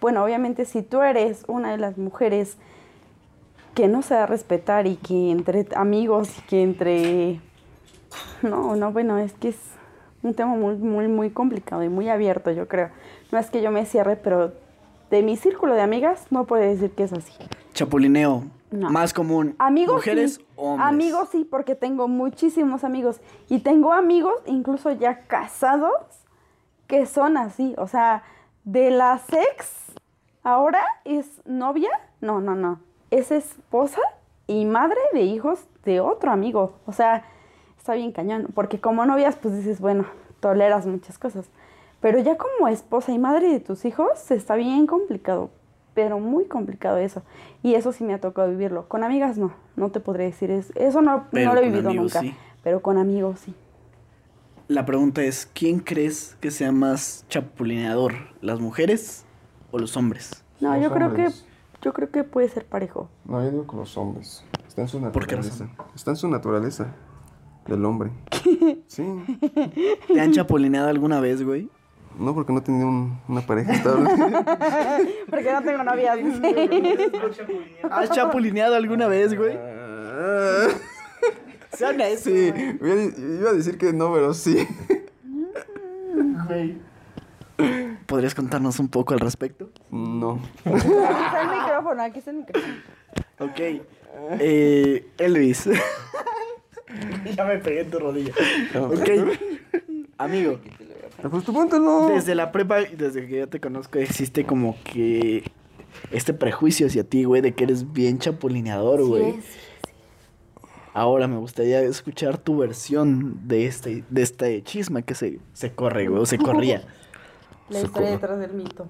Bueno, obviamente si tú eres una de las mujeres que no se da a respetar y que entre amigos y que entre... No, no, bueno, es que es un tema muy, muy, muy complicado y muy abierto, yo creo. No es que yo me cierre, pero de mi círculo de amigas no puedo decir que es así. Chapulineo, No. más común. Amigos Mujeres, sí. hombres. Amigos sí, porque tengo muchísimos amigos. Y tengo amigos, incluso ya casados, que son así. O sea, de la ex, ahora es novia. No, no, no. Es esposa y madre de hijos de otro amigo. O sea, está bien cañón. Porque como novias, pues dices, bueno, toleras muchas cosas. Pero ya como esposa y madre de tus hijos, está bien complicado. Pero muy complicado eso. Y eso sí me ha tocado vivirlo. Con amigas no, no te podré decir. Es, eso no, no lo he vivido amigos nunca. sí. Pero con amigos sí. La pregunta es, ¿quién crees que sea más chapulineador? ¿Las mujeres o los hombres? No, Los yo creo que yo creo que puede ser parejo. No, yo digo con los hombres. Está en su ¿Por qué naturaleza. razón? Está en su naturaleza. Del hombre. Sí. ¿Te han chapulineado alguna vez, güey? No, porque no tenía un- una pareja estable. Porque no tengo novias. ¿Has chapulineado alguna vez, güey? Sean eso, sí. güey. Iba a decir que no, pero sí. Güey. ¿Podrías contarnos un poco al respecto? No. Aquí está el micrófono, aquí está el micrófono. Ok. Eh, Elvis. ya me pegué en tu rodilla. Ok. Amigo, Pues tú desde la prepa desde que yo te conozco existe como que este prejuicio hacia ti, güey, de que eres bien chapulineador, güey. Ahora me gustaría escuchar tu versión de este, de este chisme que se, se corre, güey, o se corría. La historia detrás del mito.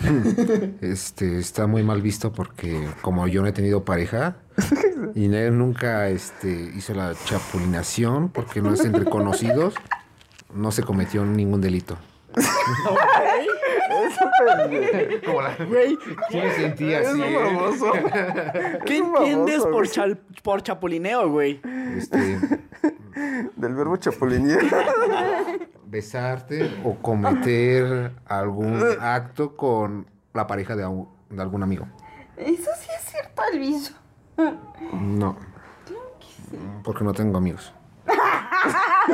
Este, está muy mal visto porque como yo no he tenido pareja y él nunca este, hizo la chapulinación porque no es entre conocidos, no se cometió ningún delito. Güey, me sentí así, ¿eh? ¿qué entiendes famoso, por, chal- por chapulineo, güey? Este, Del verbo chapulinear. besarte o cometer algún acto con la pareja de, de algún amigo. Eso sí es cierto, Elvis. No. Porque no tengo amigos.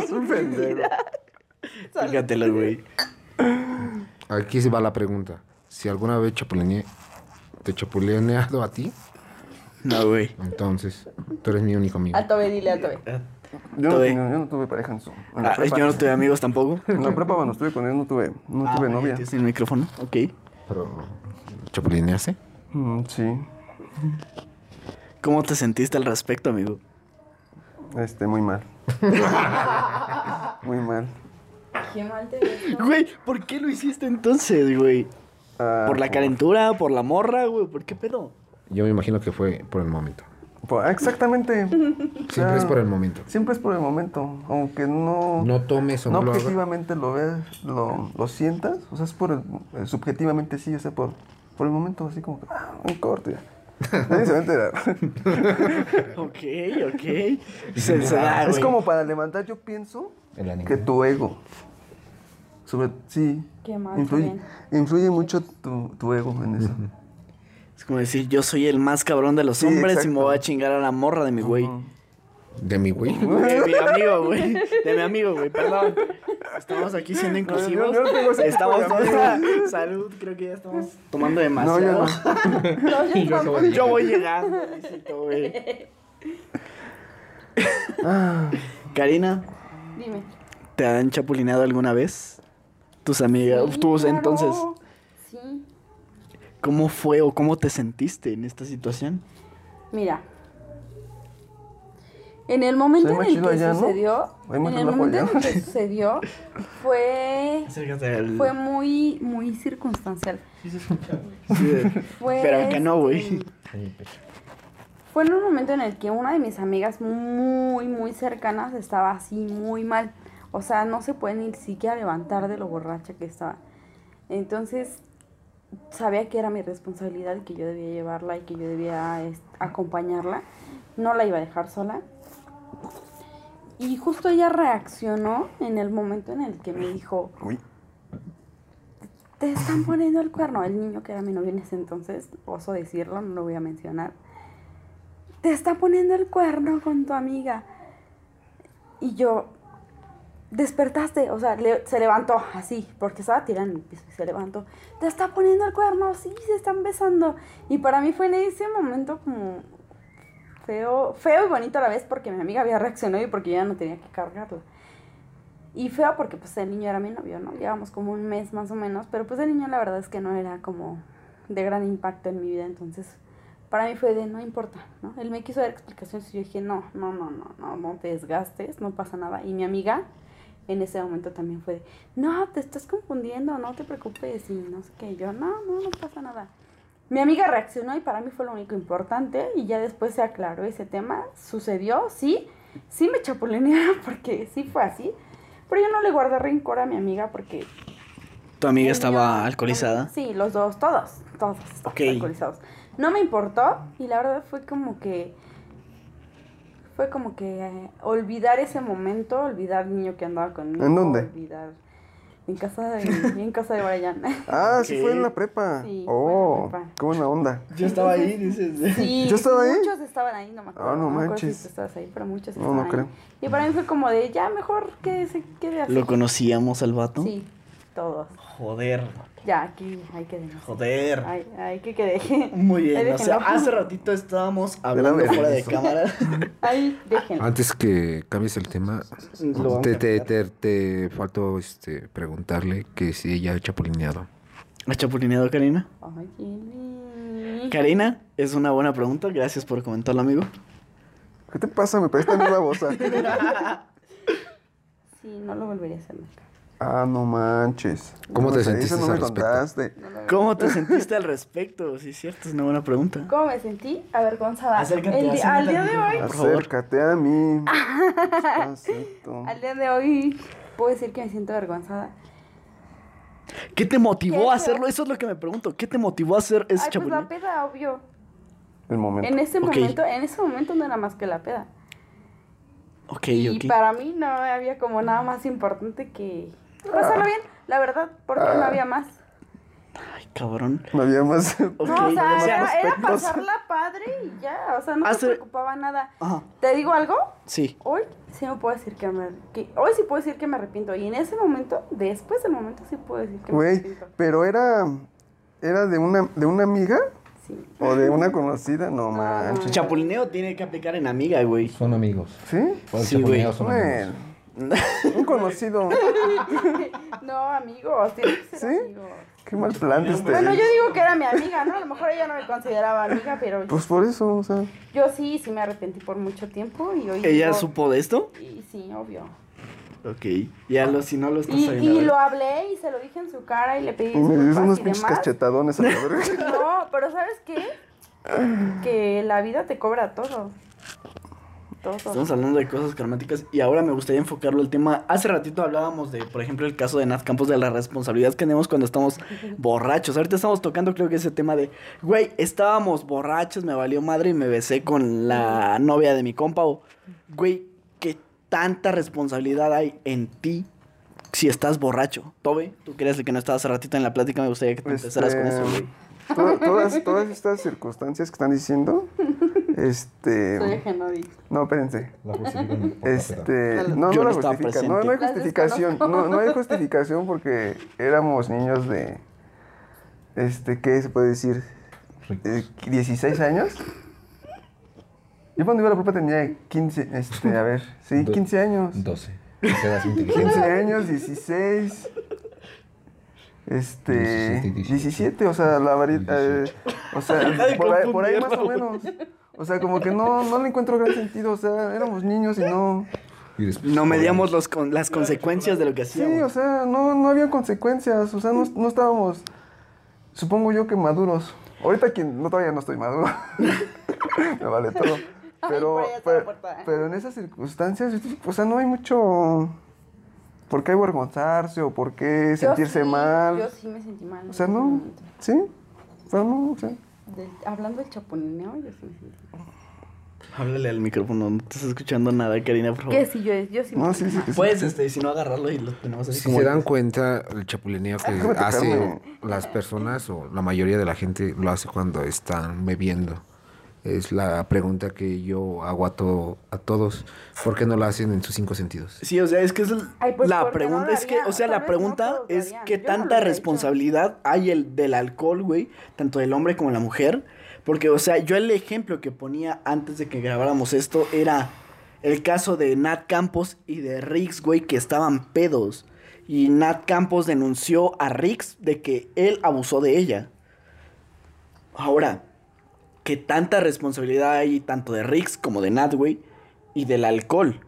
es un pendejo. Fíjatelo, güey. Aquí se va la pregunta. Si alguna vez chapulineé, te chapulineado a ti, No, güey. entonces tú eres mi único amigo. A Tobe, dile a Tobe. Yo no, Tuve. tenía- yo no tuve pareja en su. En la Ah, prepa. yo no tuve amigos tampoco. En la prepa cuando estuve con él no tuve, no tuve novia. ¿Tienes el micrófono? Ok. Pero, ¿chapulineaste? Mm, sí. ¿Cómo te sentiste al respecto, amigo? Este, muy mal. muy mal. Qué mal te ves. Güey, ¿por qué lo hiciste entonces, güey? Ah, ¿Por la calentura? ¿Por la morra, güey? ¿Por qué pedo? Yo me imagino que fue por el momento. Ah, exactamente. Siempre es por el momento. Siempre es por el momento. Aunque no. No tomes o no no objetivamente lo veas, lo, lo sientas. O sea, es por el, subjetivamente sí, o sea, por, por el momento, así como que, ah, un corte. Nadie se va a enterar. Ok, ok. Es como para levantar, yo pienso que tu ego. Sobre, sí. Qué mal, influye, influye mucho tu, tu ego en eso. Como decir, yo soy el más cabrón de los Sí, hombres y me voy a chingar a la morra de mi güey. De mi güey. De mi amigo, güey. De mi amigo, güey, perdón. Estamos aquí siendo inclusivos. no tengo ese tipo estamos. Salud, creo que ya estamos tomando No, demasiado. yo no. No, yo tampoco. Yo voy llegando, güey. Karina, Dime. ¿te han chapulineado alguna vez? Tus amigas, Sí, tus claro. entonces. ¿Cómo fue o cómo te sentiste en esta situación? Mira. En el momento Se en el que sucedió, en el momento en el que sucedió, fue, fue muy, muy circunstancial. Sí, Fue, Pero acá no, güey. este, Fue en un momento en el que una de mis amigas muy, muy cercanas estaba así muy mal. O sea, no se puede ni siquiera levantar de lo borracha que estaba. Entonces, sabía que era mi responsabilidad y que yo debía llevarla y que yo debía acompañarla. No la iba a dejar sola. Y justo ella reaccionó en el momento en el que me dijo, Uy. te están poniendo el cuerno. El niño que era mi novio en ese entonces, oso decirlo, no lo voy a mencionar. Te está poniendo el cuerno con tu amiga. Y yo, despertaste, o sea, se levantó así, porque estaba tirando el piso y se levantó. Te está poniendo el cuerno, sí, se están besando. Y para mí fue en ese momento como feo, feo y bonito a la vez porque mi amiga había reaccionado y porque yo ya no tenía que cargarla. Y feo porque pues el niño era mi novio, ¿no? Llevamos como un mes más o menos, pero pues el niño la verdad es que no era como de gran impacto en mi vida, entonces para mí fue de no importa, ¿no? Él me quiso dar explicaciones y yo dije, no, no, no, no, no, no te desgastes, no pasa nada. Y mi amiga en ese momento también fue de, no, te estás confundiendo, no te preocupes y no sé qué. Yo, no, no, no pasa nada. Mi amiga reaccionó y para mí fue lo único importante y ya después se aclaró ese tema. Sucedió, sí, sí me chapulinearon porque sí fue así, pero yo no le guardé rencor a mi amiga porque... ¿Tu amiga estaba niño- alcoholizada? Sí, los dos, todos, todos estaban Ok. alcoholizados. No me importó y la verdad fue como que... Fue como que eh, olvidar ese momento, olvidar el niño que andaba conmigo. ¿En dónde? Olvidar... En casa de, en casa de Brian. Ah, sí fue en la prepa. Sí, fue en oh, la prepa. qué buena onda. Yo estaba ahí, dices. Sí, ¿Yo estaba ahí? Muchos estaban ahí, no me acuerdo. Ah, no manches. si tú estabas ahí, pero muchos No, estaban no ahí. creo. Y para mí fue como de, ya mejor que se quede así. ¿Lo conocíamos al vato? Sí, todos. Joder, Ya, aquí hay que dejar. joder. Ay, ay, que quede. Muy Ahí bien, o sea, hace ratito estábamos hablando Era fuera de cámara. Ahí, déjenlo. Antes que cambies el tema, te, te, te, te faltó este, preguntarle que si ella ha chapulineado. ¿Has chapulineado, Karina? Ay. Karina, es una buena pregunta. Gracias por comentarlo, amigo. ¿Qué te pasa? Me parece mi babosa. Sí, no lo volvería a hacer nunca. Ah, no manches. ¿Cómo te Eso sentiste me al respecto? contaste. ¿Cómo te sentiste al respecto? Sí, es cierto, es una buena pregunta. ¿Cómo me sentí? Avergonzada. Acércate, El di- acércate al día al de micrófono. hoy, Por favor. Acércate a mí. Despacito. al día de hoy, puedo decir que me siento avergonzada. ¿Qué te motivó ¿Qué a hacerlo? Eso es lo que me pregunto. ¿Qué te motivó a hacer ese Ay, pues la chapulín? peda, obvio. El momento. En ese Ok. momento, en ese momento no era más que la peda. Ok, Y ok. para mí no había como nada más importante que pasarlo bien, la verdad, porque no había más. Ay, cabrón. No había más. No, o sea, era, pasarla padre y ya, o sea, no Hace- se preocupaba nada. Ajá, ¿Te digo algo? sí. Hoy sí me puedo decir que me, que- hoy sí puedo decir que me arrepiento y en ese momento, después del momento sí puedo decir que me Güey, arrepiento. pero era. ¿Era de una, de una amiga? Sí. ¿O de una conocida? No manches. Chapulineo tiene que aplicar en amiga, güey. Son amigos. ¿Sí? Sí, güey. son amigos. Un conocido. No, amigos, tiene que ser ¿Sí? amigos. Qué mal plan de ustedes. Bueno, yo digo que era mi amiga, ¿no? A lo mejor ella no me consideraba amiga, pero Pues por eso, o sea. yo sí, sí me arrepentí por mucho tiempo y hoy ¿Ella digo- supo de esto? Y sí, obvio. Ok. Ya lo, si no lo estás Y, sabiendo. y lo hablé y se lo dije en su cara y le pedí Y me dio disculpas unos y pinches demás. cachetadones a la verga. No, pero ¿sabes qué? que la vida te cobra todo. Todo. Estamos hablando de cosas karmáticas y ahora me gustaría enfocarlo el tema. Hace ratito hablábamos de, por ejemplo, el caso de Nat Campos de la responsabilidad que tenemos cuando estamos borrachos. Ahorita estamos tocando creo que ese tema de, güey, estábamos borrachos, me valió madre y me besé con la novia de mi compa. O, güey, ¿qué tanta responsabilidad hay en ti si estás borracho? Tobe, tú crees que no estabas hace ratito en la plática, me gustaría que te empezaras con eso, güey. To- todas, todas estas circunstancias que están diciendo, este... Soy. No, espérense. La justifican Este, no, Yo no no la estaba justifican. No, no hay justificación. No, no hay justificación porque éramos niños de, este, ¿qué se puede decir? Eh, 16 años. Yo cuando iba a la prepa tenía 15, este, a ver, sí, Do- 15 años. 12. Te quedas inteligente. 15 años, 16. Este, 17 y 17, 17, o sea, la varita, eh, 18. o sea, por ahí, por ahí más o menos. O sea, como que no, no le encuentro gran sentido, o sea, éramos niños y no... Y después- No medíamos los con, las consecuencias de lo que Sí, hacíamos. o sea, no, no había consecuencias, o sea, no, no estábamos, supongo yo que maduros. Ahorita quien, no, todavía no estoy maduro, me vale todo. Pero, puerta. pero en esas circunstancias, o sea, no hay mucho por qué avergonzarse o por qué Yo sentirse sí, mal. Yo sí me sentí mal. O sea, no, momento. ¿sí? Pero no, o sea, Del- hablando del chapulineo, yo sí me sentí mal. Háblale al micrófono, no te estás escuchando nada, Karina, por favor. Que sí, yo, yo sí no, sí, sí. Puedes, este, si no agarrarlo y lo tenemos así Si como... se dan cuenta, el chapulineo que hace las personas o la mayoría de la gente lo hace cuando están bebiendo. Es la pregunta que yo hago a, todo, a todos. ¿Por qué no lo hacen en sus cinco sentidos? Sí, o sea, es que es el- Ay, pues, la ¿por qué no pregunta es que, o sea, la no pregunta es qué Yo no tanta responsabilidad hay el del alcohol, güey, tanto del hombre como de la mujer, porque, o sea, yo el ejemplo que ponía antes de que grabáramos esto era el caso de Nat Campos y de Riggs, güey, que estaban pedos. Y Nat Campos denunció a Riggs de que él abusó de ella. Ahora, ¿qué tanta responsabilidad hay tanto de Riggs como de Nat, güey, y del alcohol?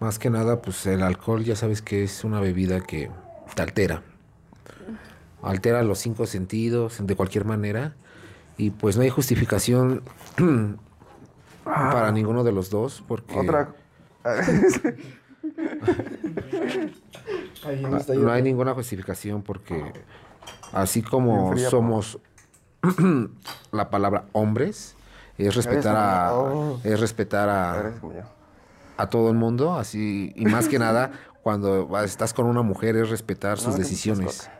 Más que nada, pues el alcohol ya sabes que es una bebida que te altera. Altera los cinco sentidos de cualquier manera. Y pues no hay justificación para ninguno de los dos. Porque Otra... no hay ninguna justificación porque así como somos la palabra hombres, es respetar a, Oh. es respetar a, a todo el mundo, así, y más que nada, cuando estás con una mujer es respetar sus No, decisiones.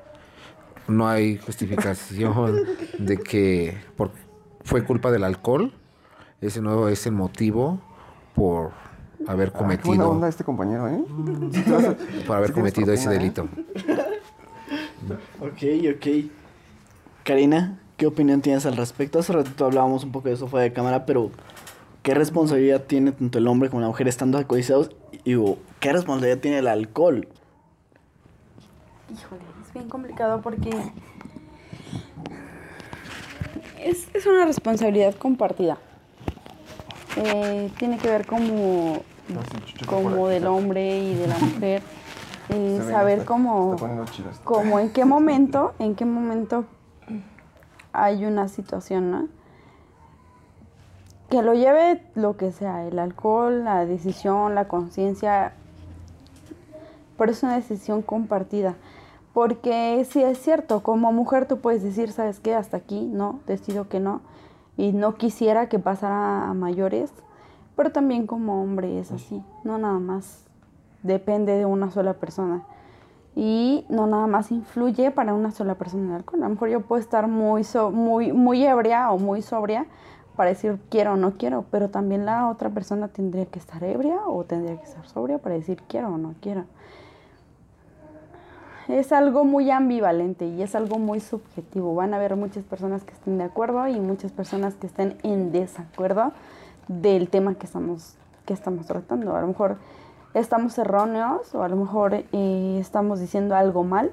No hay justificación de que por- fue culpa del alcohol, ese no es el motivo por haber Ah, qué buena cometido, onda este compañero, ¿eh? por haber cometido ese ¿eh? delito. Ok, ok. Karina, ¿qué opinión tienes al respecto? Hace ratito hablábamos un poco de eso fuera de cámara, pero ¿qué responsabilidad tiene tanto el hombre como la mujer estando alcoholizados? Y ¿qué responsabilidad tiene el alcohol? Híjole, es bien complicado porque es, es una responsabilidad compartida. Eh, tiene que ver como, como del hombre y de la mujer. eh, ve, saber cómo, como en qué momento, en qué momento hay una situación, ¿no? Que lo lleve lo que sea, el alcohol, la decisión, la conciencia, pero es una decisión compartida. Porque sí es cierto, como mujer tú puedes decir, ¿sabes qué? Hasta aquí, no, decido que no. Y no quisiera que pasara a mayores, pero también como hombre es así, no nada más depende de una sola persona. Y no nada más influye para una sola persona el alcohol. A lo mejor yo puedo estar muy, so- muy, muy ebria o muy sobria para decir quiero o no quiero, pero también la otra persona tendría que estar ebria o tendría que estar sobria para decir quiero o no quiero es algo muy ambivalente y es algo muy subjetivo. Van a haber muchas personas que estén de acuerdo y muchas personas que estén en desacuerdo del tema que estamos, que estamos tratando. A lo mejor estamos erróneos o a lo mejor eh, estamos diciendo algo mal,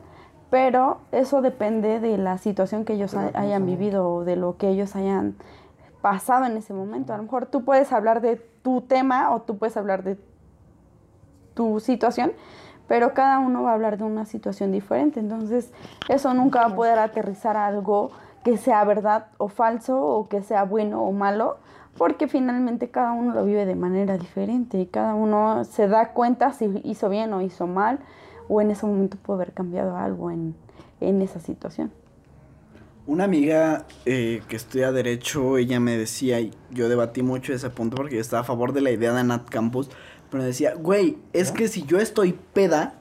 pero eso depende de la situación que ellos ha- hayan vivido o de lo que ellos hayan pasado en ese momento. A lo mejor tú puedes hablar de tu tema o tú puedes hablar de tu situación, pero cada uno va a hablar de una situación diferente. Entonces, eso nunca va a poder aterrizar a algo que sea verdad o falso o que sea bueno o malo, porque finalmente cada uno lo vive de manera diferente y cada uno se da cuenta si hizo bien o hizo mal o en ese momento pudo haber cambiado algo en, en esa situación. Una amiga eh, que estudia Derecho, ella me decía, y yo debatí mucho ese punto porque yo estaba a favor de la idea de Nat Campus, pero me decía, güey, es que si yo estoy peda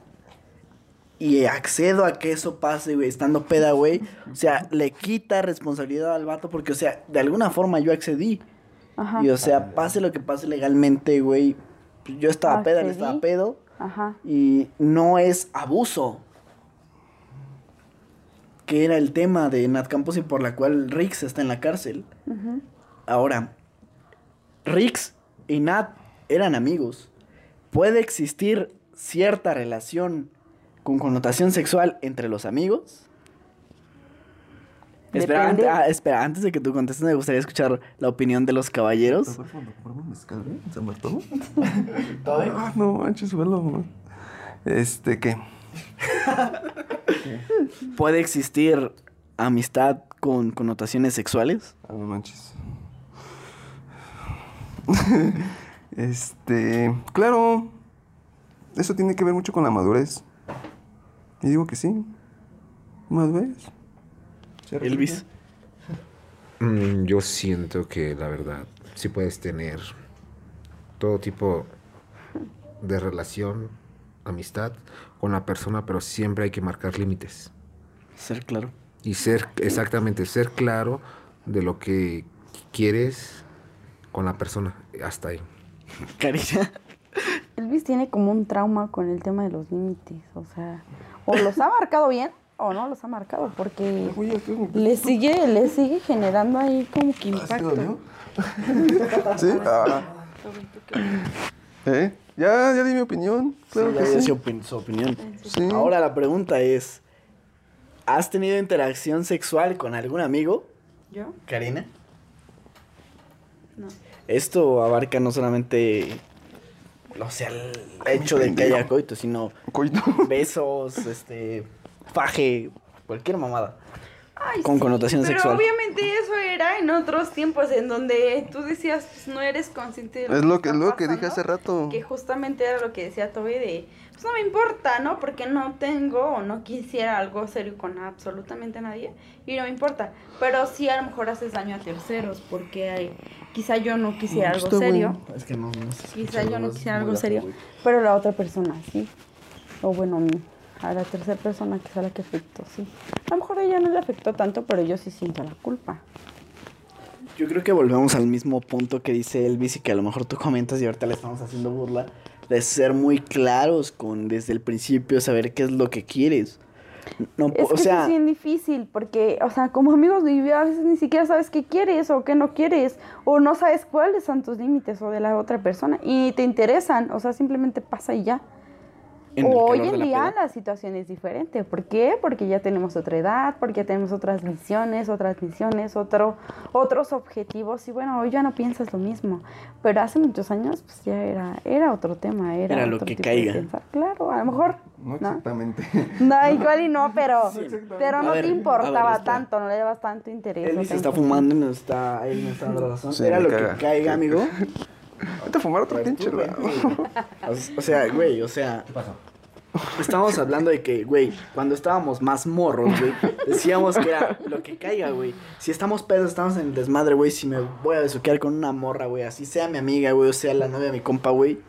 y accedo a que eso pase, güey, estando peda, güey, o sea, le quita responsabilidad al vato porque, o sea, de alguna forma yo accedí. Ajá. Y, o sea, pase lo que pase legalmente, güey, pues, yo estaba peda, él Accedí. estaba pedo. Ajá. Y no es abuso. Que era el tema de Nat Campos y por la cual Rix está en la cárcel. Ahora, Rix y Nat eran amigos. ¿Puede existir cierta relación con connotación sexual entre los amigos? Espera, ah, espera, antes de que tú contestes, me gustaría escuchar la opinión de los caballeros. Ah, no manches, suelo. Este, ¿qué? ¿Puede existir amistad con connotaciones sexuales? Ah, no manches. este, claro. Eso tiene que ver mucho con la madurez. Y digo que sí. Madurez. Elvis. Mm, yo siento que la verdad sí puedes tener todo tipo de relación, amistad con la persona, pero siempre hay que marcar límites. Ser claro. Y ser, exactamente, ser claro de lo que quieres con la persona. Hasta ahí. Karina. Elvis tiene como un trauma con el tema de los límites, o sea, o los ha marcado bien o no los ha marcado, porque le sigue, le sigue generando ahí como que ¿Ah, impacto. ¿Sí? Ah. ¿Eh? Ya, ya di mi opinión. Claro Sí, ya que sí. su, opin- su opinión. Sí. Ahora la pregunta es, ¿has tenido interacción sexual con algún amigo, ¿Yo? Karina? No. Esto abarca no solamente, o sea, el hecho de que haya coito, sino Coito. besos, este, faje, cualquier mamada. Ay, Con sí, connotación pero sexual. obviamente eso era en otros tiempos en donde tú decías, pues no eres consciente de Es lo que, está lo que dije hace rato. Que justamente era lo que decía Toby de, pues no me importa, ¿no? Porque no tengo o no quisiera algo serio con absolutamente nadie y no me importa. Pero sí a lo mejor haces daño a terceros porque hay, quizá yo no quisiera algo serio. bueno. Es que no, no se Quizá yo no quisiera algo serio, pero la otra persona sí. O bueno, a la tercera persona que sea la que afectó, sí. A lo mejor a ella no le afectó tanto, pero yo sí siento la culpa. Yo creo que volvemos al mismo punto que dice Elvis y que a lo mejor tú comentas y ahorita le estamos haciendo burla, de ser muy claros con desde el principio, saber qué es lo que quieres. No, Es que o sea, es bien difícil porque, o sea, como amigos a veces ni siquiera sabes qué quieres o qué no quieres o no sabes cuáles son tus límites o de la otra persona y te interesan, o sea, simplemente pasa y ya. En el Hoy de en la día peda. la situación es diferente. ¿Por qué? Porque ya tenemos otra edad, porque ya tenemos otras visiones, otras misiones, otro, otros objetivos. Y bueno, hoy ya no piensas lo mismo. Pero hace muchos años, pues ya era, era otro tema. Era, Era lo otro que tipo de caiga. pensar. Claro, a lo mejor. No ¿no? exactamente. No, igual y no, pero, pero A no ver, te ver, importaba espera. tanto, no le dabas tanto interés. Elvis sea, está fumando y nos está, él nos está dando razón. Sí, Era lo caga. que caiga, amigo. Vete a fumar otro Pues pinche tú, güey. O- sea, güey, o sea. ¿Qué pasó? Estamos hablando de que, güey, cuando estábamos más morros, güey, decíamos que era lo que caiga, güey. Si estamos pedos, estamos en el desmadre, güey, si me voy a besuquear con una morra, güey, así sea mi amiga, güey, o sea la novia de mi compa, güey.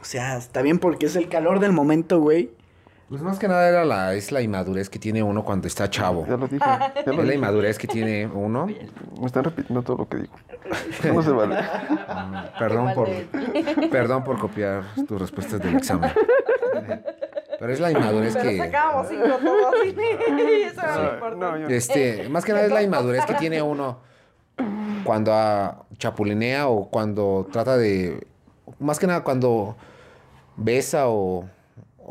O sea, está bien porque es el calor del momento, güey. Pues más que nada era la, es la inmadurez que tiene uno cuando está chavo. Ya lo dije. Ya Es la inmadurez que tiene uno. Me están repitiendo todo lo que digo. No se vale. Mm, Perdón por, perdón por copiar tus respuestas del examen. Pero es la inmadurez Pero que... sacábamos cinco todos. Eso no, yo- Este, más que nada es la inmadurez que tiene uno cuando ah, chapulinea o cuando trata de... Más que nada cuando besa o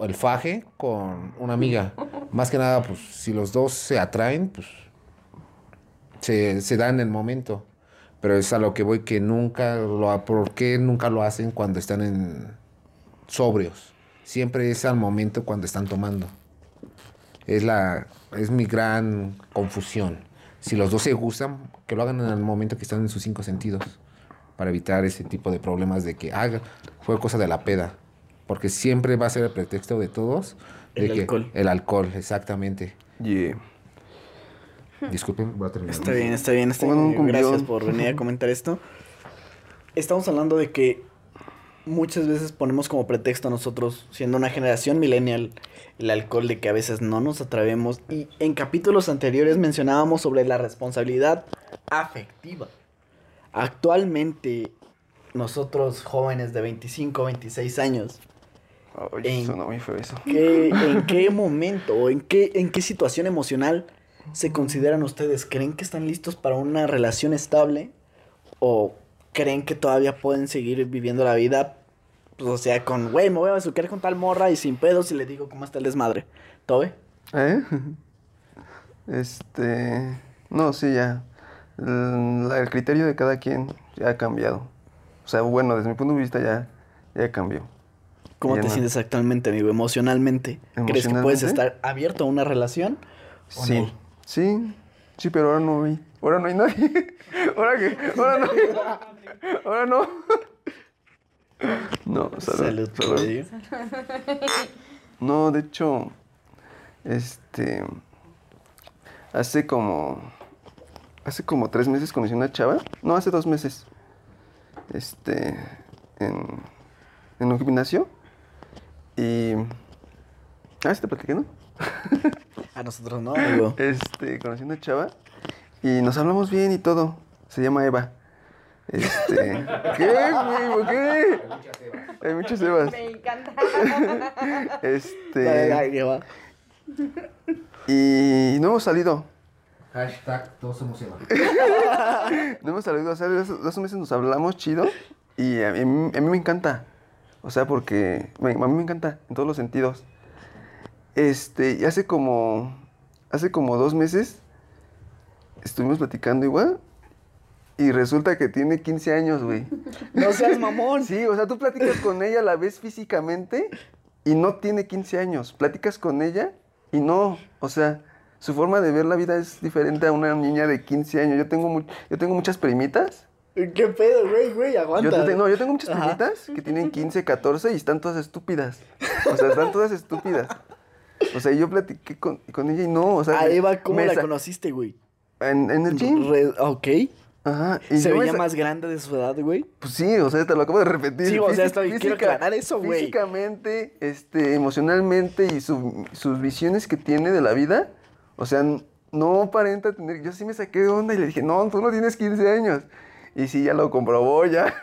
el faje con una amiga. Más que nada, pues, si los dos se atraen, pues, se, se da en el momento. Pero es a lo que voy que nunca lo... ¿Por qué nunca lo hacen cuando están en sobrios? Siempre es al momento cuando están tomando. Es la es mi gran confusión. si los dos se gustan, que lo hagan en el momento que están en sus cinco sentidos. Para evitar ese tipo de problemas de que haga, fue cosa de la peda. Porque siempre va a ser el pretexto de todos. de El que- alcohol. El alcohol, exactamente. Yeah. Disculpen, voy a terminar. Está bien, está bien, está bien. Gracias por venir a comentar esto. Estamos hablando de que muchas veces ponemos como pretexto nosotros, siendo una generación millennial, el alcohol de que a veces no nos atrevemos. Y en capítulos anteriores mencionábamos sobre la responsabilidad afectiva. Actualmente, nosotros jóvenes de 25, 26 años, Ay, En- suena muy feo eso. ¿Qué- ¿En qué momento o en qué, en qué situación emocional se consideran ustedes? ¿Creen que están listos para una relación estable? ¿O creen que todavía pueden seguir viviendo la vida? Pues, o sea, con, güey, me voy a besuquear con tal morra y sin pedos y le digo cómo está el desmadre. ¿Tobe? ¿Eh? Este. No, sí, ya. El, el criterio de cada quien ya ha cambiado. O sea, bueno, desde mi punto de vista ya, ya cambió. ¿Cómo te no. sientes actualmente, amigo? Emocionalmente. ¿Crees que puedes estar abierto a una relación? ¿O Sí, no? sí, sí, pero ahora no hay. Ahora no hay nadie. ¿Ahora qué? Ahora no. Ahora no. No, salud. Salud, salud. No, de hecho, este, hace como, hace como tres meses conocí una chava, no, hace dos meses, este, en, en un gimnasio, y, ah, ¿sí te platiqué, no? A nosotros no, amigo. Este, conocí una chava, y nos hablamos bien y todo, se llama Eva. Este, ¿qué, güey? ¿Por qué? Hay muchos Evas. Me encanta. Este. Dale, dale, que va. Y no hemos salido. Hashtag todos somos Eva. No hemos salido. O sea, hace dos meses nos hablamos chido. Y a mí, a mí me encanta. O sea, porque me- a mí me encanta en todos los sentidos. Este, y hace como. Hace como dos meses estuvimos platicando igual. Y resulta que tiene 15 años, güey. No seas mamón. Sí, o sea, tú platicas con ella, la ves físicamente y no tiene 15 años. Platicas con ella y no, o sea, su forma de ver la vida es diferente a una niña de 15 años. Yo tengo, yo tengo muchas primitas. ¿Qué pedo, güey, güey? Yo, Aguanta. te- no, yo tengo muchas primitas que tienen 15, 14 y están todas estúpidas. O sea, están todas estúpidas. O sea, yo platiqué con, con ella y no, o sea... A Eva, ¿cómo me la sa- conociste, güey? En, en el gym. Re- ok. Ajá. y ¿Se yo veía sa- más grande de su edad, güey? Pues sí, o sea, te lo acabo de repetir. Sí, o sea, estoy- quiero física- aclarar eso, güey. Físicamente, este, emocionalmente y su- sus visiones que tiene de la vida, o sea, no aparenta tener... Yo sí me saqué de onda y le dije, no, tú no tienes 15 años. Y sí, ya lo comprobó, ya.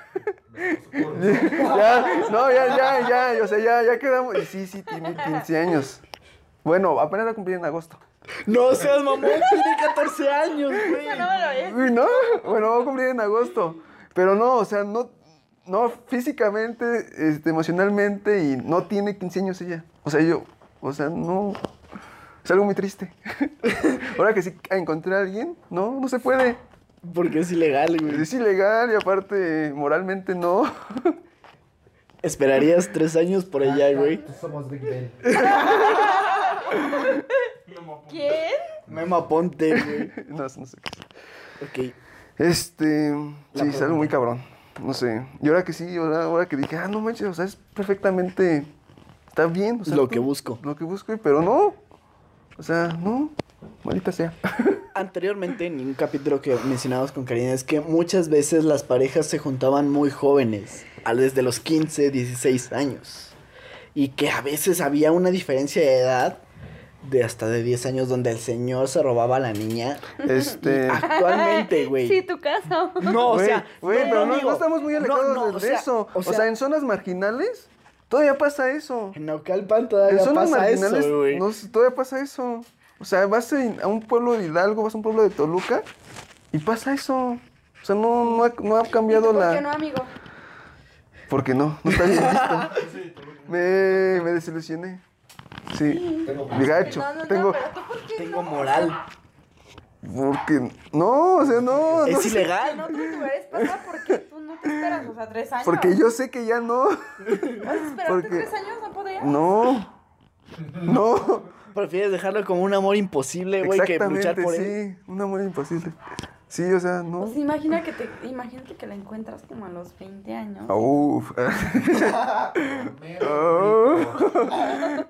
ya, no, ya, ya, ya, o sea, ya, ya quedamos. Y sí, sí, tiene 15 años. Bueno, apenas va a cumplir en agosto. No seas mamón, tiene 14 años, güey. No lo no, bueno, va a cumplir en agosto. Pero no, o sea, no, no físicamente, este, emocionalmente y no tiene 15 años ella. O sea, yo, o sea, no. Es algo muy triste. Ahora que sí encontré a alguien, no, no se puede. Porque es ilegal, güey. Es ilegal y aparte, moralmente no. Esperarías tres años por ella, güey. Somos Big Ben. ¿Quién? Mema Ponte, güey. No, no sé qué es. Ok. Este, sí, es algo muy cabrón. No sé. Y ahora que sí, ahora, ahora que dije, ah, no manches, o sea, es perfectamente. Está bien. o sea, Lo tú- que busco. Lo que busco, pero no. O sea, no. Maldita sea. Anteriormente, en un capítulo que mencionabas con Karina, es que muchas veces las parejas se juntaban muy jóvenes, a- desde los 15, 16 años. Y que a veces había una diferencia de edad de hasta de 10 años donde el señor se robaba a la niña. Este. Actualmente, güey. Sí, tu caso. No, o sea, güey, pero no, digo- no estamos muy alejados no, de o sea, eso. O sea, en zonas marginales, todavía pasa eso. en Naucalpan En todavía zonas pasa marginales, eso, güey. todavía pasa eso. O sea, vas a un pueblo de Hidalgo, vas a un pueblo de Toluca y pasa eso. O sea, no, no, ha, no ha cambiado ¿Por la. qué no, amigo? Porque no, no está bien visto. me, me desilusioné. Sí, de gacho. No, no, no, Tengo, pero tú por qué Tengo no? moral. porque, no, o sea, no. no Es sé. Que ilegal. no pasa porque tú no te esperas, o sea, tres años. Porque yo sé que ya no. ¿Vas a esperarte porque- tres años? ¿No podrías? No. No, Prefieres dejarlo como un amor imposible, güey, que luchar por él. sí. Un amor imposible. Sí, o sea, no. Pues imagina que te, imagínate que la encuentras como a los 20 años. Uf.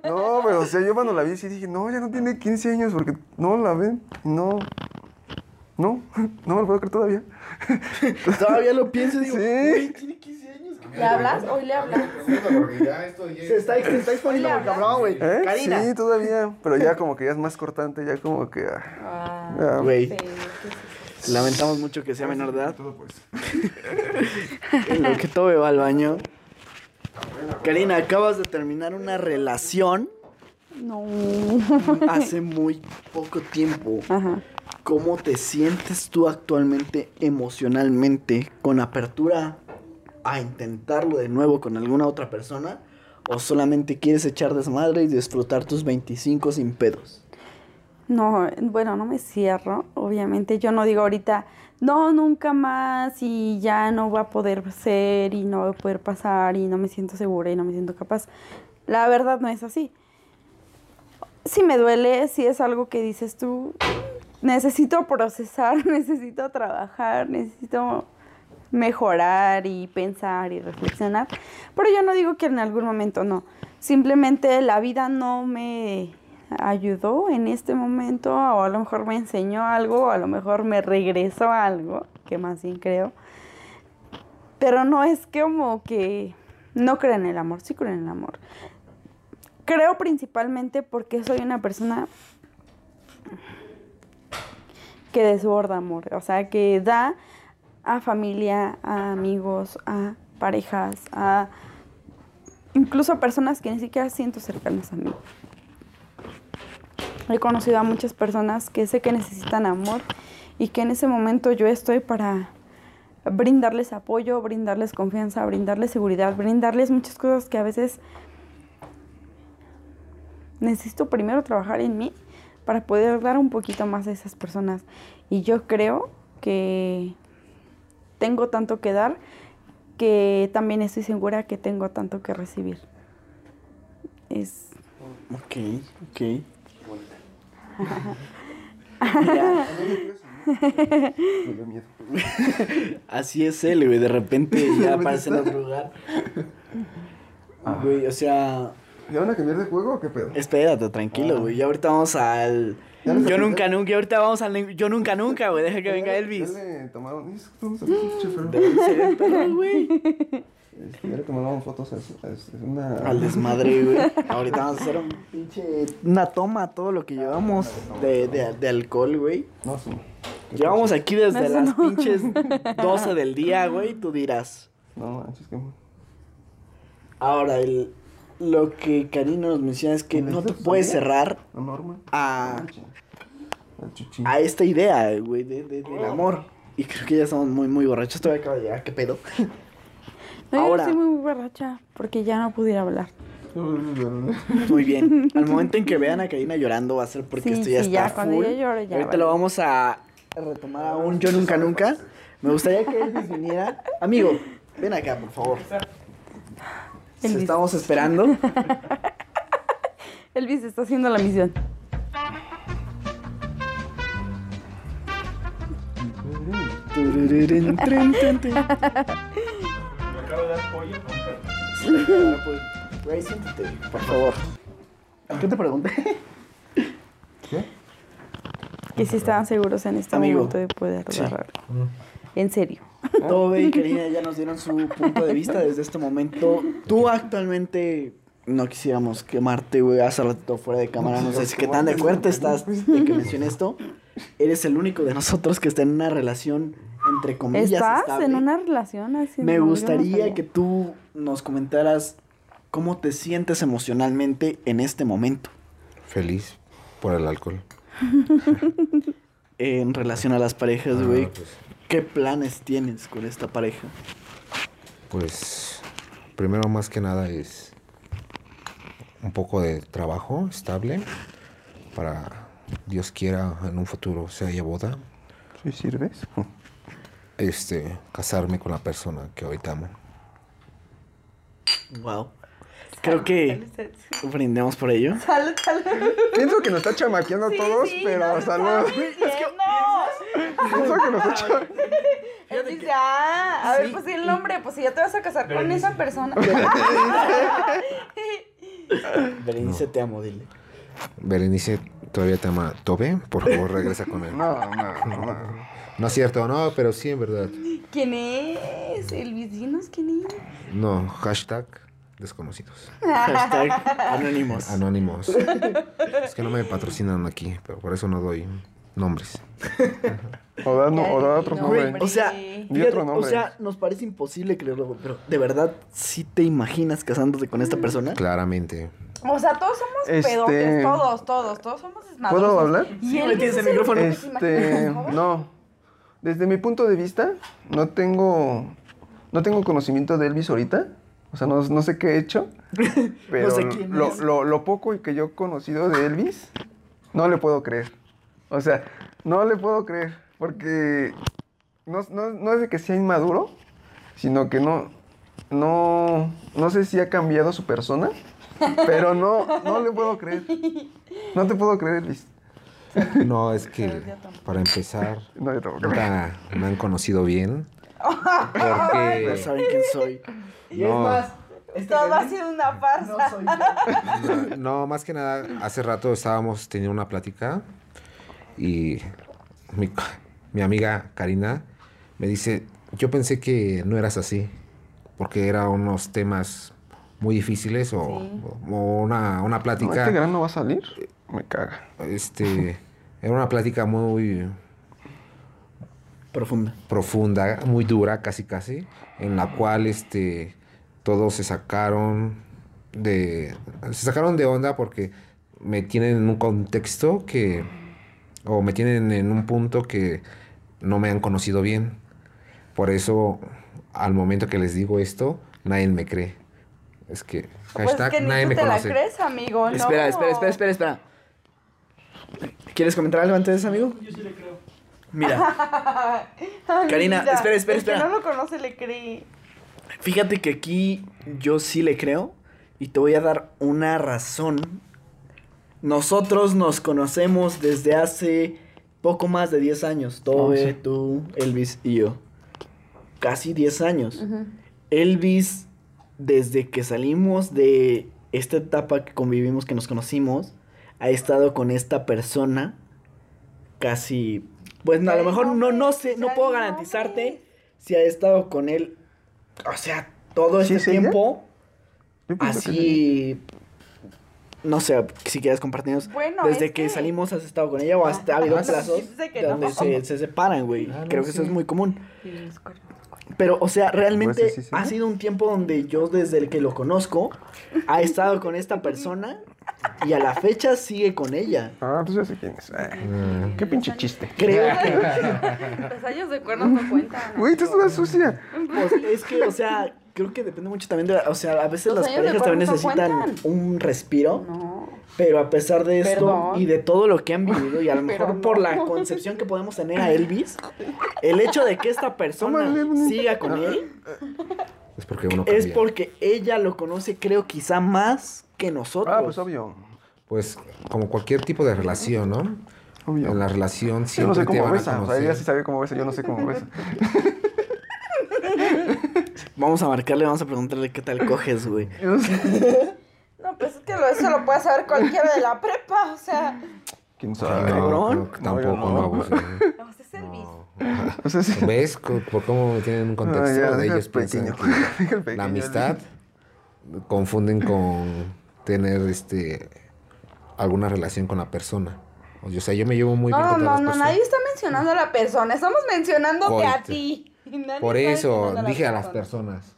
No, pero o sea, yo cuando la vi sí dije, no, ya no tiene 15 años porque no la ven. y No. No, no me lo puedo creer todavía. Todavía lo pienso y digo, Sí. güey, tiene 15 años. ¿Le hablas? Hoy le hablas. Se está, se está exponiendo muy cabrón, güey. ¿Eh? Karina. Sí, todavía. Pero ya como que ya es más cortante, ya como que. ah, Ah. Güey, sí, ¿qué es eso? lamentamos mucho que sea menor de edad. Todo pues. En lo que todo va al baño. Karina, acabas de terminar una relación No. hace muy poco tiempo. Ajá. ¿Cómo te sientes tú actualmente emocionalmente con apertura a intentarlo de nuevo con alguna otra persona? ¿O solamente quieres echar desmadre y disfrutar tus 25 sin pedos? No, bueno, no me cierro. Obviamente yo no digo ahorita, no, nunca más y ya no va a poder ser y no va a poder pasar y no me siento segura y no me siento capaz. La verdad no es así. Si me duele, si es algo que dices tú, necesito procesar, necesito trabajar, necesito mejorar y pensar y reflexionar. Pero yo no digo que en algún momento no. Simplemente la vida no me ayudó en este momento o a lo mejor me enseñó algo o a lo mejor me regresó algo, que más bien creo. Pero no es como que no creo en el amor, sí creo en el amor. Creo principalmente porque soy una persona que desborda amor, o sea, que da a familia, a amigos, a parejas, a incluso a personas que ni siquiera siento cercanas a mí. He conocido a muchas personas que sé que necesitan amor y que en ese momento yo estoy para brindarles apoyo, brindarles confianza, brindarles seguridad, brindarles muchas cosas que a veces necesito primero trabajar en mí para poder dar un poquito más a esas personas. Y yo creo que tengo tanto que dar que también estoy segura que tengo tanto que recibir. Es Ok, ok. Mira, así es él, güey. De repente ya aparece en otro lugar. Güey, o sea, ¿Ya van a cambiar de juego o qué pedo? espérate, tranquilo, güey. Ya ahorita vamos al. ¿Ya les Yo nunca, nunca. Y ahorita vamos al. Yo nunca, nunca, güey. Deja que venga Elvis. Ya le tomaron. ¿y eso cómo se pinche perro? Perro, güey. Este, Ya le tomaron fotos a, a a una. Al desmadre, güey. Ahorita vamos a hacer un pinche. Una toma a todo lo que llevamos de, de, de alcohol, güey. No, sí. Llevamos aquí desde las no. pinches 12 del día, güey. Tú dirás. No manches, que. Ahora, el, lo que Karina nos menciona es que no te puedes cerrar La norma. a. a esta idea, güey, de, de- del amor. Y creo que ya estamos muy, muy borrachos. Todavía acaba de llegar, ¿qué pedo? No, Ahora. yo estoy muy borracha porque ya no pudiera hablar. Muy bien. Al momento en que vean a Karina llorando va a ser porque Sí, esto ya sí, está ya, cuando yo lloro, ya Ahorita vale. lo vamos a retomar a un Yo Nunca Nunca. Me gustaría que Elvis viniera. Amigo, ven acá, por favor. Elvis. estamos esperando. Elvis está haciendo la misión. Acabo de dar pollo. Güey, siéntate, por favor. ¿Qué te pregunté? Que si estaban seguros en este Amigo. momento de poder Sí. agarrar. En serio. Tobe y Karina ya nos dieron su punto de vista desde este momento. Tú actualmente no quisiéramos quemarte, güey, hace ratito fuera de cámara. No sé si qué tan de acuerdo estás de que mencioné esto. Eres el único de nosotros que está en una relación, entre comillas, ¿Estás estable. en una relación así? Me No, yo no gustaría que tú nos comentaras cómo te sientes emocionalmente en este momento Feliz por el alcohol. en relación a las parejas, Ah, güey. pues, ¿Qué planes tienes con esta pareja? pues, primero más que nada es un poco de trabajo estable para Dios quiera en un futuro se haya boda, ¿Sí sirves? este, casarme con la persona que ahorita amo. Wow. Creo que brindemos por ello. Salud, salud. Pienso que nos está chamaqueando a Sí, todos, sí, pero salud. estamos viendo. Pienso que nos está chamaqueando. Él dice, ah, a ver, pues di el nombre, pues si ya te vas a casar con esa persona. Berenice, te amo, dile. Berenice, ¿todavía te ama Tobe? Por favor, regresa con él. No, no, no. No es cierto, no, pero sí, en verdad. ¿Quién es? Elvis, dinos quién es. No, hashtag desconocidos. Hashtag anónimos. Anónimos. Es que no me patrocinan aquí, pero por eso no doy nombres. O da, no, o da otro No, nombre. hombre. O sea, fíjate, o sea, nos parece imposible creerlo, pero ¿de verdad sí te imaginas casándote con esta persona? Claramente. O sea, todos somos Este- pedotes, todos, todos, todos somos desmadrosos. ¿Puedo hablar? Y Sí, él me tienes es el micrófono. Este, no. Desde mi punto de vista, no tengo, no tengo conocimiento de Elvis ahorita. O sea, no, no sé qué he hecho. Pero sé quién lo, es. Lo, lo poco que yo he conocido de Elvis, no le puedo creer. O sea, no le puedo creer. Porque no, no, no es de que sea inmaduro, sino que no, no, no sé si ha cambiado su persona. Pero no, no le puedo creer. No te puedo creer, Elvis. No, es que para empezar, No, yo tampoco. nunca me han conocido bien. Porque saben quién soy. Y es No. más, este Todo ha sido una farsa. no soy yo. no, no, más que nada, hace rato estábamos teniendo una plática y mi, mi amiga Karina me dice, yo pensé que no eras así, porque eran unos temas muy difíciles o, o una, una No, plática... ¿Este grano va a salir? Me caga. este, era una plática muy Profunda. profunda, muy dura, casi casi, en la cual este todos se sacaron de se sacaron de onda porque me tienen en un contexto que o me tienen en un punto que no me han conocido bien. Por eso al momento que les digo esto, nadie me cree. Es que Pues hashtag que ni nadie tú me te la conoce. crees, amigo. no. Espera, espera, espera, espera, espera. ¿Quieres comentar algo antes amigo? Yo sí le creo. Mira, Ay, Karina, mira, espera, espera, el que espera. no lo conoce le cree. fíjate que aquí yo sí le creo y te voy a dar una razón. Nosotros nos conocemos desde hace poco más de 10 años. Tobe, tú, Elvis y yo. Casi 10 años. Elvis, desde que salimos de esta etapa que convivimos, que nos conocimos, ha estado con esta persona casi... Pues no, a lo mejor no, no sé, no puedo garantizarte si ha estado con él, o sea, todo ¿Sí es ella? tiempo, así... No sé, si quieres compartirnos. Bueno, desde es que, que- salimos has estado con ella o hasta ha habido Ah, plazos dice que no. donde se, se separan, güey. Ah, Creo que eso es muy común. Pero, o sea, realmente Pues sí, sí, sí. ha sido un tiempo donde yo desde el que lo conozco ha estado con esta persona y a la fecha sigue con ella. Ah, pues ya sé quién es. Ay, Mm. Qué pinche chiste. Creo que, Los años de cuernos no cuentan. Güey, tú estás una sucia. pues, es que, o sea, creo que depende mucho también de, la- o sea, a veces Los las parejas también no necesitan un respiro, No. pero a pesar de esto Perdón. y de todo lo que han vivido y a lo mejor no. por la concepción que podemos tener a Elvis, el hecho de que esta persona siga con él Es porque uno es cambia. porque ella lo conoce, creo, quizá más que nosotros. Ah, pues obvio. Pues como cualquier tipo de relación, ¿no? Obvio. En la relación Yo siempre no sé te cómo van a besa. O sea, ella sí sabe cómo besa, yo no sé cómo besa. Vamos a marcarle, vamos a preguntarle qué tal coges, güey. Yo no sé. No, pues es que eso lo puede saber cualquiera de la prepa, o sea. ¿Quién No, sabe? cabrón. no, tampoco, No, yo no. no, abuses, ¿eh? No, ese es Elvis. O sea, sí. ¿Ves por cómo tienen un contexto? Ah, ya, de ellos el piensan pequeño, que el pequeño, la amistad confunden con tener este alguna relación con la persona. O sea, yo me llevo muy bien No, con no, todas no, nadie está mencionando a la persona, estamos mencionándote a ti. Nadie Por eso dije a las persona. personas.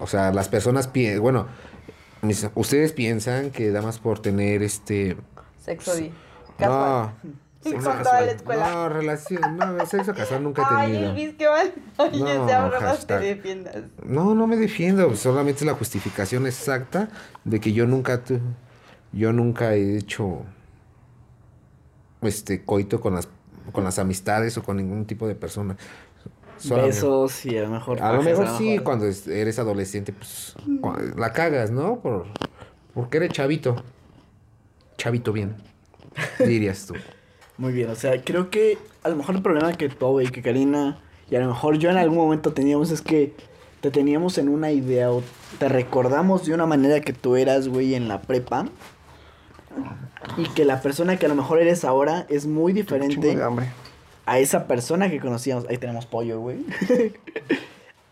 O sea, las personas pi- bueno, mis- ustedes piensan que da más por tener este Sexo di. no, con toda la casual. escuela. No, relación, no, sexo casual nunca he Ay, tenido. Elvis, qué mal. Ay, No, te defiendas. No, no me defiendo, solamente es la justificación exacta de que yo nunca tu- yo nunca he hecho este coito con las con las amistades o con ningún tipo de persona. Solamente. besos y a lo mejor... A lo mejor sí, cuando es- eres adolescente, pues la cagas, ¿no? Por, porque eres chavito. Chavito bien, dirías tú. Muy bien, o sea, creo que a lo mejor el problema que tú y que Karina y a lo mejor yo en algún momento teníamos es que te teníamos en una idea o te recordamos de una manera que tú eras, güey, en la prepa. Y que la persona que a lo mejor eres ahora es muy diferente a esa persona que conocíamos. Ahí tenemos pollo, güey.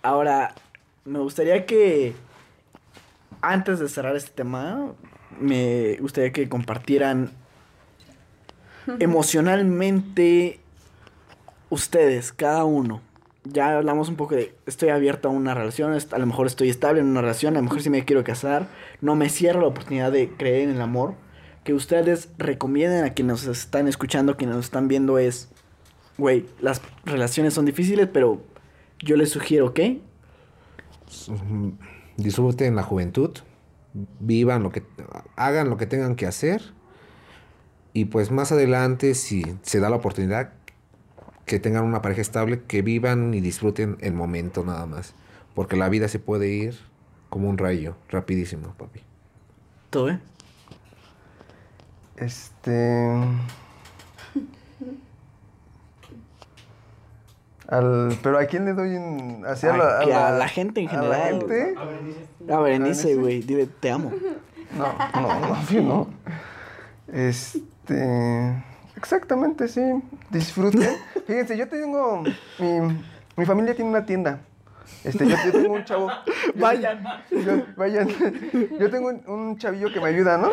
Ahora, me gustaría que antes de cerrar este tema, me gustaría que compartieran emocionalmente ustedes, cada uno. Ya hablamos un poco de estoy abierto a una relación, a lo mejor estoy estable en una relación, a lo mejor sí me quiero casar, no me cierro la oportunidad de creer en el amor. Que ustedes recomienden a quienes nos están escuchando, quienes nos están viendo es, güey, las relaciones son difíciles, pero yo les sugiero que Disfruten la juventud, vivan lo que, hagan lo que tengan que hacer. Y pues más adelante, si se da la oportunidad, que tengan una pareja estable, que vivan y disfruten el momento nada más. Porque la vida se puede ir como un rayo, rapidísimo, papi. tú, ¿eh? Este. Al, pero a quién le doy en, hacia A- la, a la gente en a la general. gente? A Berenice, Berenice. güey, dile, te amo. No, no, no, sí, no. Este. Exactamente, sí. Disfruten. Fíjense, yo tengo. Mi, mi familia tiene una tienda. Este, yo, yo tengo un chavo. yo- Vayan. yo- vayan. Yo tengo un, un chavillo que me ayuda, ¿no?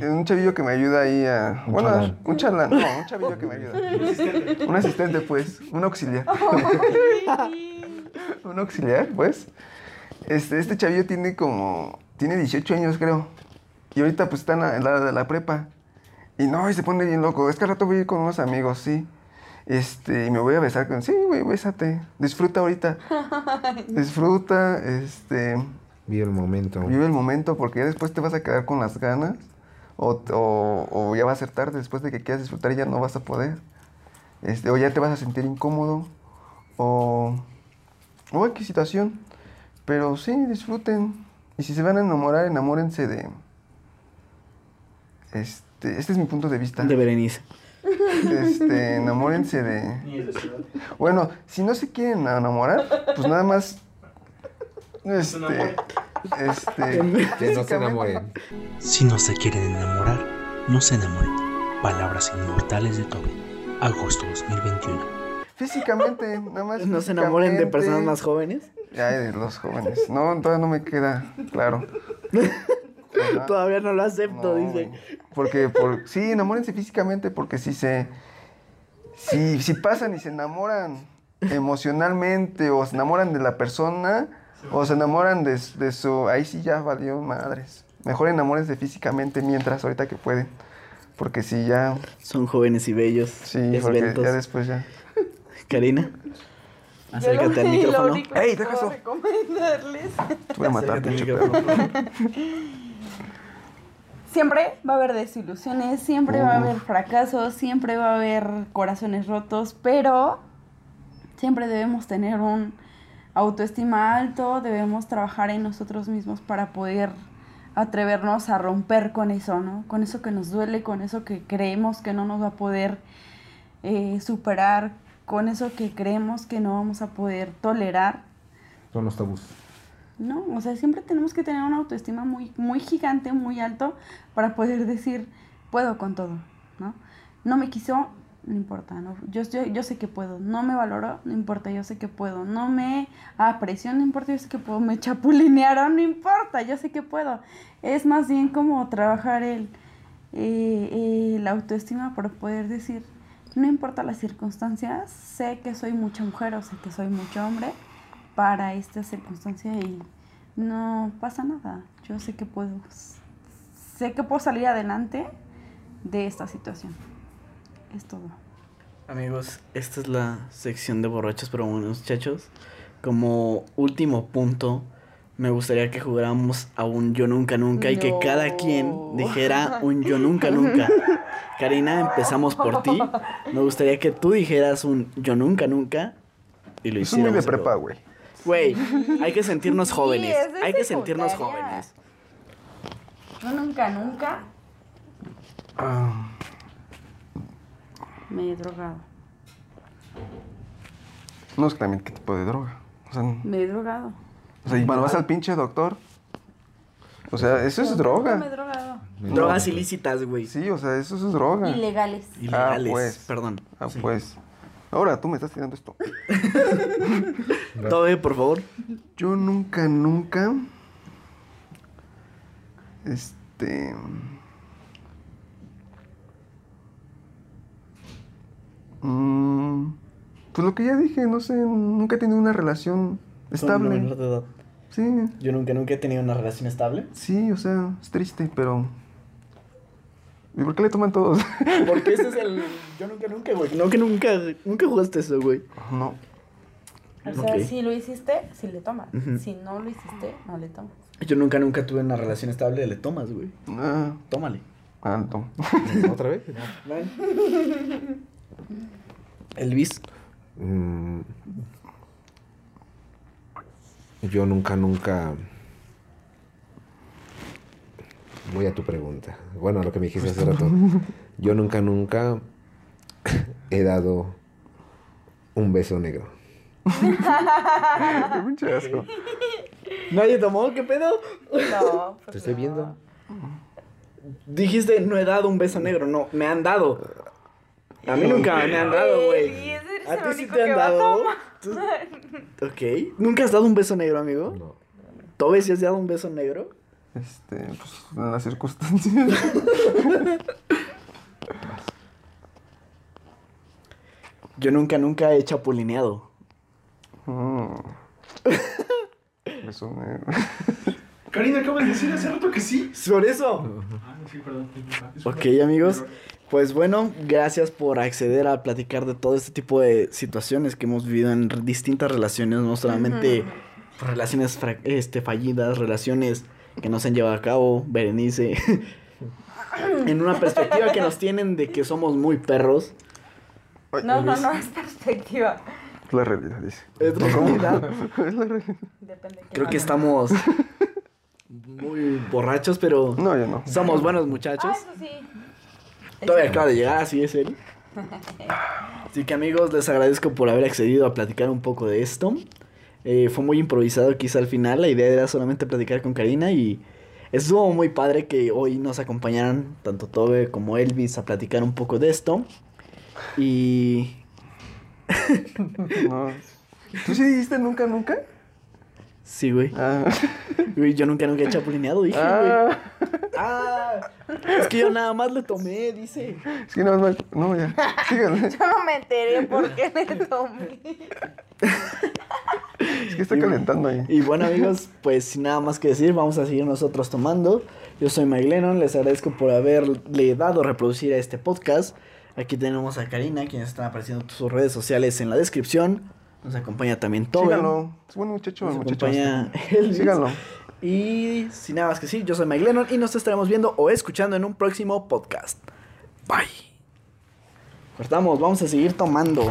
Un chavillo que me ayuda ahí a. Un bueno, chalán. un chalán. No, un chavillo que me ayuda. Un asistente, pues. Un auxiliar. un auxiliar, pues. Este, este chavillo tiene como. Tiene 18 años, creo. Y ahorita, pues, está en la, en la de la prepa. Y no, y se pone bien loco. Es que al rato voy a ir con unos amigos, sí. Este, y me voy a besar con. Sí, güey, bésate. Disfruta ahorita. Disfruta, este. Vive el momento. Vive el momento porque ya después te vas a quedar con las ganas. O, o, o ya va a ser tarde después de que quieras disfrutar y ya no vas a poder. Este, o ya te vas a sentir incómodo. O. O X situación. Pero sí, disfruten. Y si se van a enamorar, enamórense de. Este, este es mi punto de vista. De Berenice. Este, enamórense de. Bueno, si no se quieren enamorar, pues nada más. Este. Este. Que no se enamoren. Si no se quieren enamorar, no se enamoren. Palabras inmortales de Toby. Agosto 2021. Físicamente, nada más. No se enamoren de personas más jóvenes. Ay, de los jóvenes. No, todavía no me queda claro. Ajá. Todavía no lo acepto, No, dice. Porque, por, sí, enamórense físicamente porque si se... Si, si pasan y se enamoran emocionalmente o se enamoran de la persona o se enamoran de, de su... Ahí sí ya valió madres. Mejor enamórense físicamente mientras, ahorita que pueden. Porque si ya... Son jóvenes y bellos. Sí, porque ya después ya... Karina, acércate al micrófono. ¡Ey, deja eso! recomendarles. Te voy a matar, pinche perro. Siempre va a haber desilusiones, siempre va a haber fracasos, siempre va a haber corazones rotos, pero siempre debemos tener un autoestima alto, debemos trabajar en nosotros mismos para poder atrevernos a romper con eso, ¿no? Con eso que nos duele, con eso que creemos que no nos va a poder eh, superar, con eso que creemos que no vamos a poder tolerar. Son los tabús. No, o sea, siempre tenemos que tener una autoestima muy, muy gigante, muy alto, para poder decir, puedo con todo, ¿no? No me quiso, no importa, ¿no? Yo, yo, yo sé que puedo. No me valoró, no importa, yo sé que puedo. No me apreció, no importa, yo sé que puedo. Me chapulinearon, no importa, yo sé que puedo. Es más bien como trabajar el, eh, la autoestima para poder decir, no importa las circunstancias, sé que soy mucha mujer o sé que soy mucho hombre para esta circunstancia y no pasa nada. Yo sé que puedo, sé que puedo salir adelante de esta situación. Es todo. Amigos, esta es la sección de borrachos pero buenos muchachos. Como último punto, me gustaría que jugáramos a un yo nunca nunca y que No. cada quien dijera un yo nunca nunca. Karina, empezamos por ti. Me gustaría que tú dijeras un yo nunca nunca Y lo Es muy hicieron. de prepa, güey. Güey, hay que sentirnos jóvenes. hay que sentirnos jóvenes. Yo nunca, nunca Ah, me he drogado. no es que también qué tipo de droga. O sea, Me he drogado. o sea y cuando vas al pinche doctor. O sea, eso es Nunca me he droga. drogado. Drogas ilícitas, güey. Sí, o sea, eso es droga. Ilegales. Ilegales. pues. Perdón. Ah, Sí. pues. Ahora tú me estás tirando esto. Tobe, por favor. Yo nunca, nunca. Este. mm, pues lo que ya dije, no sé, nunca he tenido una relación estable. Menor de edad. Sí, Yo nunca, nunca he tenido una relación estable. sí, o sea, es triste, pero. ¿Y por qué le toman todos? Porque ese es el. Yo nunca, nunca, güey. No, que nunca, nunca jugaste eso, güey. no. O sea, si lo hiciste, si le tomas. Si no lo hiciste, no le tomas. Yo nunca, nunca tuve una relación estable. Le tomas, güey. Ah, Tómale. ah, no. ¿Otra vez? Elvis. Mm, yo nunca, nunca... Voy a tu pregunta. Bueno, a lo que me dijiste hace rato. Yo nunca, nunca he dado un beso negro. Qué pinche asco. ¿Nadie tomó? ¿Qué pedo? No, pues Te estoy no. viendo. Dijiste, no he dado un beso negro. No, me han dado. A mí nunca me han dado, güey. ¿A ti sí te han dado? Tú- Ok. ¿Nunca has dado un beso negro, amigo? No. ¿Tobe si has dado un beso negro? Este, pues, en las circunstancias. Yo nunca, nunca he chapulineado. Mm. Beso negro. Karina, acabas de decir hace rato que sí. Por eso. Ah, sí, perdón. Ok, amigos. Pues bueno, gracias por acceder a platicar de todo este tipo de situaciones que hemos vivido en distintas relaciones, no solamente relaciones este, fallidas, relaciones que no se han llevado a cabo, Berenice, en una perspectiva que nos tienen de que somos muy perros. No, no, no, es perspectiva. Es la realidad, dice. Es realidad. Es la realidad. Depende Creo que estamos muy borrachos, pero No, yo no. somos buenos Ah, muchachos. eso sí. Todavía acaba de llegar, así es él. Así que amigos, les agradezco por haber accedido a platicar un poco de esto. Eh, fue muy improvisado quizá al final, la idea era solamente platicar con Karina y estuvo muy padre que hoy nos acompañaran tanto Tobe como Elvis a platicar un poco de esto. Y No. ¿Tú sí dijiste nunca, nunca? sí, güey. Ah. Güey, Yo nunca, nunca he chapulineado, dije, güey. Ah. Ah, es que yo nada más le tomé, dice. Es que no, no, no, ya. Síganle. Yo no me enteré por qué le tomé. Es que está calentando ahí. Y bueno amigos, pues sin nada más que decir, vamos a seguir nosotros tomando. Yo soy Mike Lennon, les agradezco por haberle dado reproducir a este podcast. Aquí tenemos a Karina, quienes están apareciendo en sus redes sociales en la descripción. Nos acompaña también Tobe. Síganlo. Es buen muchacho, Nos muchacho. acompaña. Elvis. Síganlo. Y sin nada más que decir, yo soy Mike Lennon y nos estaremos viendo o escuchando en un próximo podcast. Bye. Cortamos, vamos a seguir tomando.